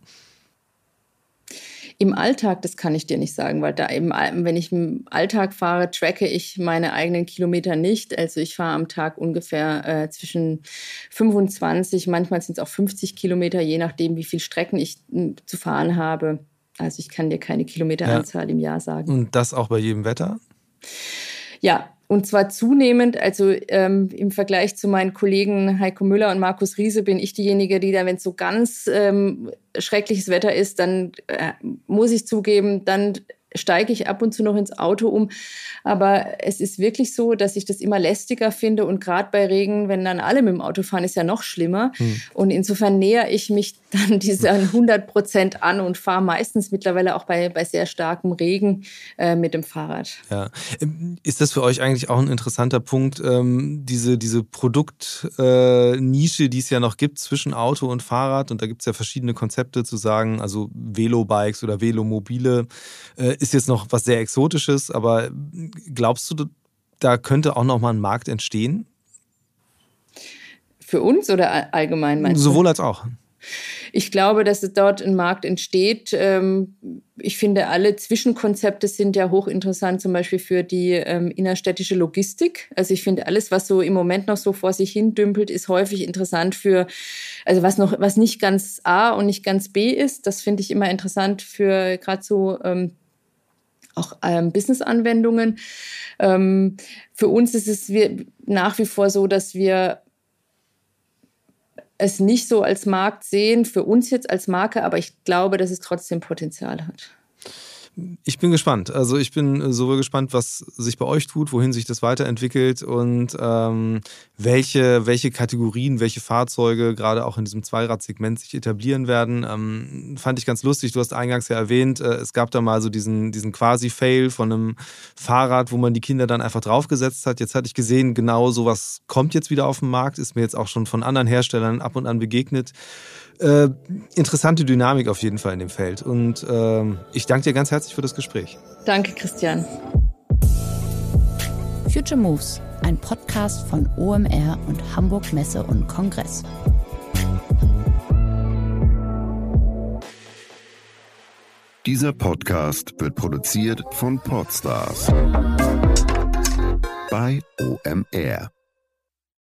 Im Alltag, das kann ich dir nicht sagen, weil da eben, wenn ich im Alltag fahre, tracke ich meine eigenen Kilometer nicht. Also ich fahre am Tag ungefähr äh, zwischen 25, manchmal sind es auch 50 Kilometer, je nachdem, wie viel Strecken ich hm, zu fahren habe. Also ich kann dir keine Kilometeranzahl ja. im Jahr sagen. Und das auch bei jedem Wetter? Ja, und zwar zunehmend, also ähm, im Vergleich zu meinen Kollegen Heiko Müller und Markus Riese bin ich diejenige, die da, wenn es so ganz ähm, schreckliches Wetter ist, dann äh, muss ich zugeben, dann steige ich ab und zu noch ins Auto um. Aber es ist wirklich so, dass ich das immer lästiger finde. Und gerade bei Regen, wenn dann alle mit dem Auto fahren, ist ja noch schlimmer. Hm. Und insofern näher ich mich dann diesen 100 Prozent an und fahre meistens mittlerweile auch bei, bei sehr starkem Regen äh, mit dem Fahrrad. Ja. Ähm, ist das für euch eigentlich auch ein interessanter Punkt, ähm, diese, diese Produktnische, äh, die es ja noch gibt zwischen Auto und Fahrrad? Und da gibt es ja verschiedene Konzepte zu sagen, also Velobikes oder Velomobile äh, ist jetzt noch was sehr Exotisches, aber glaubst du, da könnte auch noch mal ein Markt entstehen? Für uns oder allgemein meinst Sowohl du? als auch. Ich glaube, dass es dort ein Markt entsteht. Ähm, ich finde, alle Zwischenkonzepte sind ja hochinteressant, zum Beispiel für die ähm, innerstädtische Logistik. Also ich finde, alles, was so im Moment noch so vor sich hin dümpelt, ist häufig interessant für, also was noch, was nicht ganz A und nicht ganz B ist. Das finde ich immer interessant für gerade so ähm, auch ähm, Business-Anwendungen. Ähm, für uns ist es wir, nach wie vor so, dass wir es nicht so als Markt sehen, für uns jetzt als Marke, aber ich glaube, dass es trotzdem Potenzial hat. Ich bin gespannt. Also ich bin sowohl gespannt, was sich bei euch tut, wohin sich das weiterentwickelt und ähm, welche, welche Kategorien, welche Fahrzeuge gerade auch in diesem Zweiradsegment sich etablieren werden. Ähm, fand ich ganz lustig. Du hast eingangs ja erwähnt, äh, es gab da mal so diesen, diesen quasi-Fail von einem Fahrrad, wo man die Kinder dann einfach draufgesetzt hat. Jetzt hatte ich gesehen, genau sowas kommt jetzt wieder auf den Markt, ist mir jetzt auch schon von anderen Herstellern ab und an begegnet. Äh, interessante Dynamik auf jeden Fall in dem Feld. Und äh, ich danke dir ganz herzlich für das Gespräch. Danke, Christian. Future Moves, ein Podcast von OMR und Hamburg Messe und Kongress. Dieser Podcast wird produziert von Podstars bei OMR.